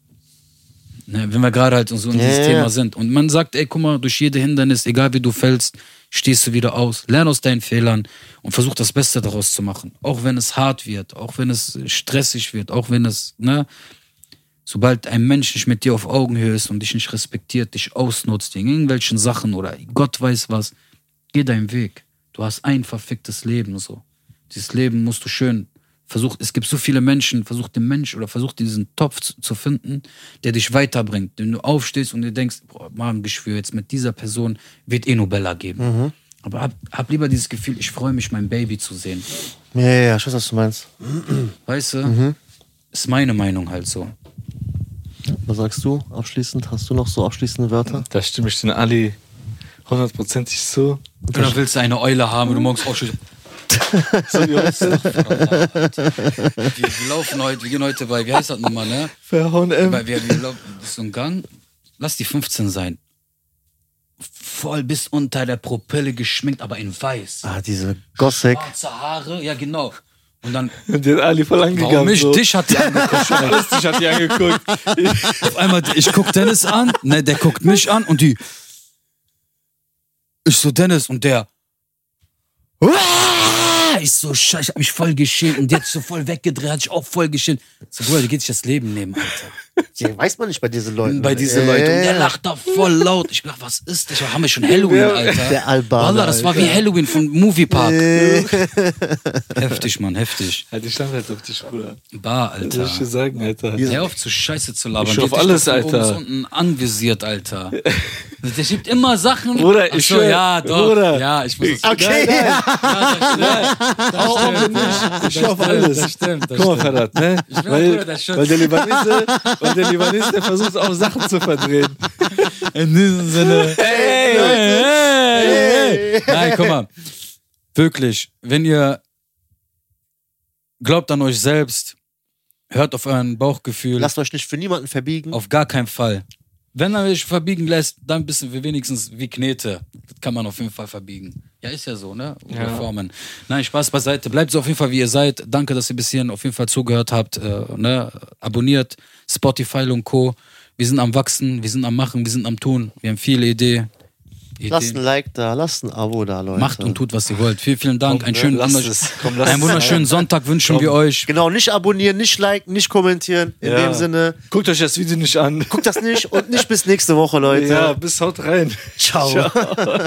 Ne, wenn wir gerade halt so in Ja, dieses ja, Thema sind. Und man sagt, ey, guck mal, durch jede Hindernis, egal wie du fällst, stehst du wieder aus. Lern aus deinen Fehlern und versuch das Beste daraus zu machen. Auch wenn es hart wird, auch wenn es stressig wird, auch wenn es, ne, sobald ein Mensch nicht mit dir auf Augenhöhe ist und dich nicht respektiert, dich ausnutzt in irgendwelchen Sachen oder Gott weiß was, geh deinen Weg. Du hast ein verficktes Leben so. Dieses Leben musst du schön. Versuch, es gibt so viele Menschen, versuch den Mensch oder versuch diesen Topf zu, zu finden, der dich weiterbringt. Wenn du aufstehst und dir denkst, boah, Magengeschwür, jetzt mit dieser Person wird eh Nobella geben. Aber hab, hab lieber dieses Gefühl, ich freue mich, mein Baby zu sehen. Ja, ja, ja, ich weiß, was du meinst. Weißt du? Ist meine Meinung halt so. Was sagst du abschließend? Hast du noch so abschließende Wörter? Da stimme ich den Ali hundertprozentig zu. Oder willst du eine Eule haben und du morgens aufstehst? So wie heute. Wir, wir laufen heute, wir gehen heute bei, wie heißt das nochmal, ne? Verhauen M. Bei, wir, wir laufen, das ist so ein Gang, lass die 15 sein. Voll bis unter der Propelle geschminkt, aber in weiß. Ah, diese Gothic. Schwarze Haare, ja genau. Und dann, Und den Ali voll angegangen. warum nicht? so. Dich hat die angeguckt. Alles dich hat die angeguckt. Auf einmal, ich guck Dennis an, ne, der guckt mich an und die. Ich so Dennis und der. Ich so, scheiße, ich hab mich voll geschämt und hat sich so voll weggedreht, hat sich auch voll geschämt. So, Bruder, du geht sich das Leben nehmen, Alter. Ja, weiß man nicht bei diesen Leuten. Bei diesen Äh, Leuten. Und der lacht da voll laut. Ich dachte, was ist das? Haben wir schon Halloween, Alter? Der Albaner, Wallah, das war wie Halloween von Moviepark. Heftig, Mann, heftig. Halt, ich stand halt auf dich, Bruder. Bar, Was soll ich dir Alter. sagen, Alter? Hör auf zu Scheiße zu labern. Ich Die auf alles, Alter. unten anvisiert, Alter. Der schiebt immer Sachen. Bruder, ich so, ja, doch. Bruder. Ja, ich muss es. Okay. Das stimmt. Ich auf alles. Das stimmt. Das Guck mal. Ferhat, ne? Weil, Bruder, das stimmt. weil der Libanese, weil der Libanese, der versucht auch Sachen zu verdrehen. In diesem Sinne. Hey, hey, hey, hey. Nein, guck mal. Wirklich, wenn ihr glaubt an euch selbst, hört auf euren Bauchgefühl. Lasst euch nicht für niemanden verbiegen. Auf gar keinen Fall. Wenn er mich verbiegen lässt, dann wissen wir wenigstens wie Knete. Das kann man auf jeden Fall verbiegen. Ja, ist ja so, ne? Oder Ja. Formen. Nein, Spaß beiseite. Bleibt so auf jeden Fall, wie ihr seid. Danke, dass ihr bis hierhin auf jeden Fall zugehört habt. Äh, ne? Abonniert Spotify und Co. Wir sind am Wachsen, wir sind am Machen, wir sind am Tun. Wir haben viele Ideen. Lasst ein. Like da, lasst ein Abo da, Leute. Macht und tut, was ihr wollt. Vielen, vielen Dank. Komm, einen ne? schönen, Lasst wundersch- es. Komm, einen es. wunderschönen Sonntag wünschen wir euch. Genau, nicht abonnieren, nicht liken, nicht kommentieren. In Ja. dem Sinne, Guckt euch das Video nicht an. guckt das nicht und nicht bis nächste Woche, Leute. Ja, bis haut rein. Ciao. Ciao.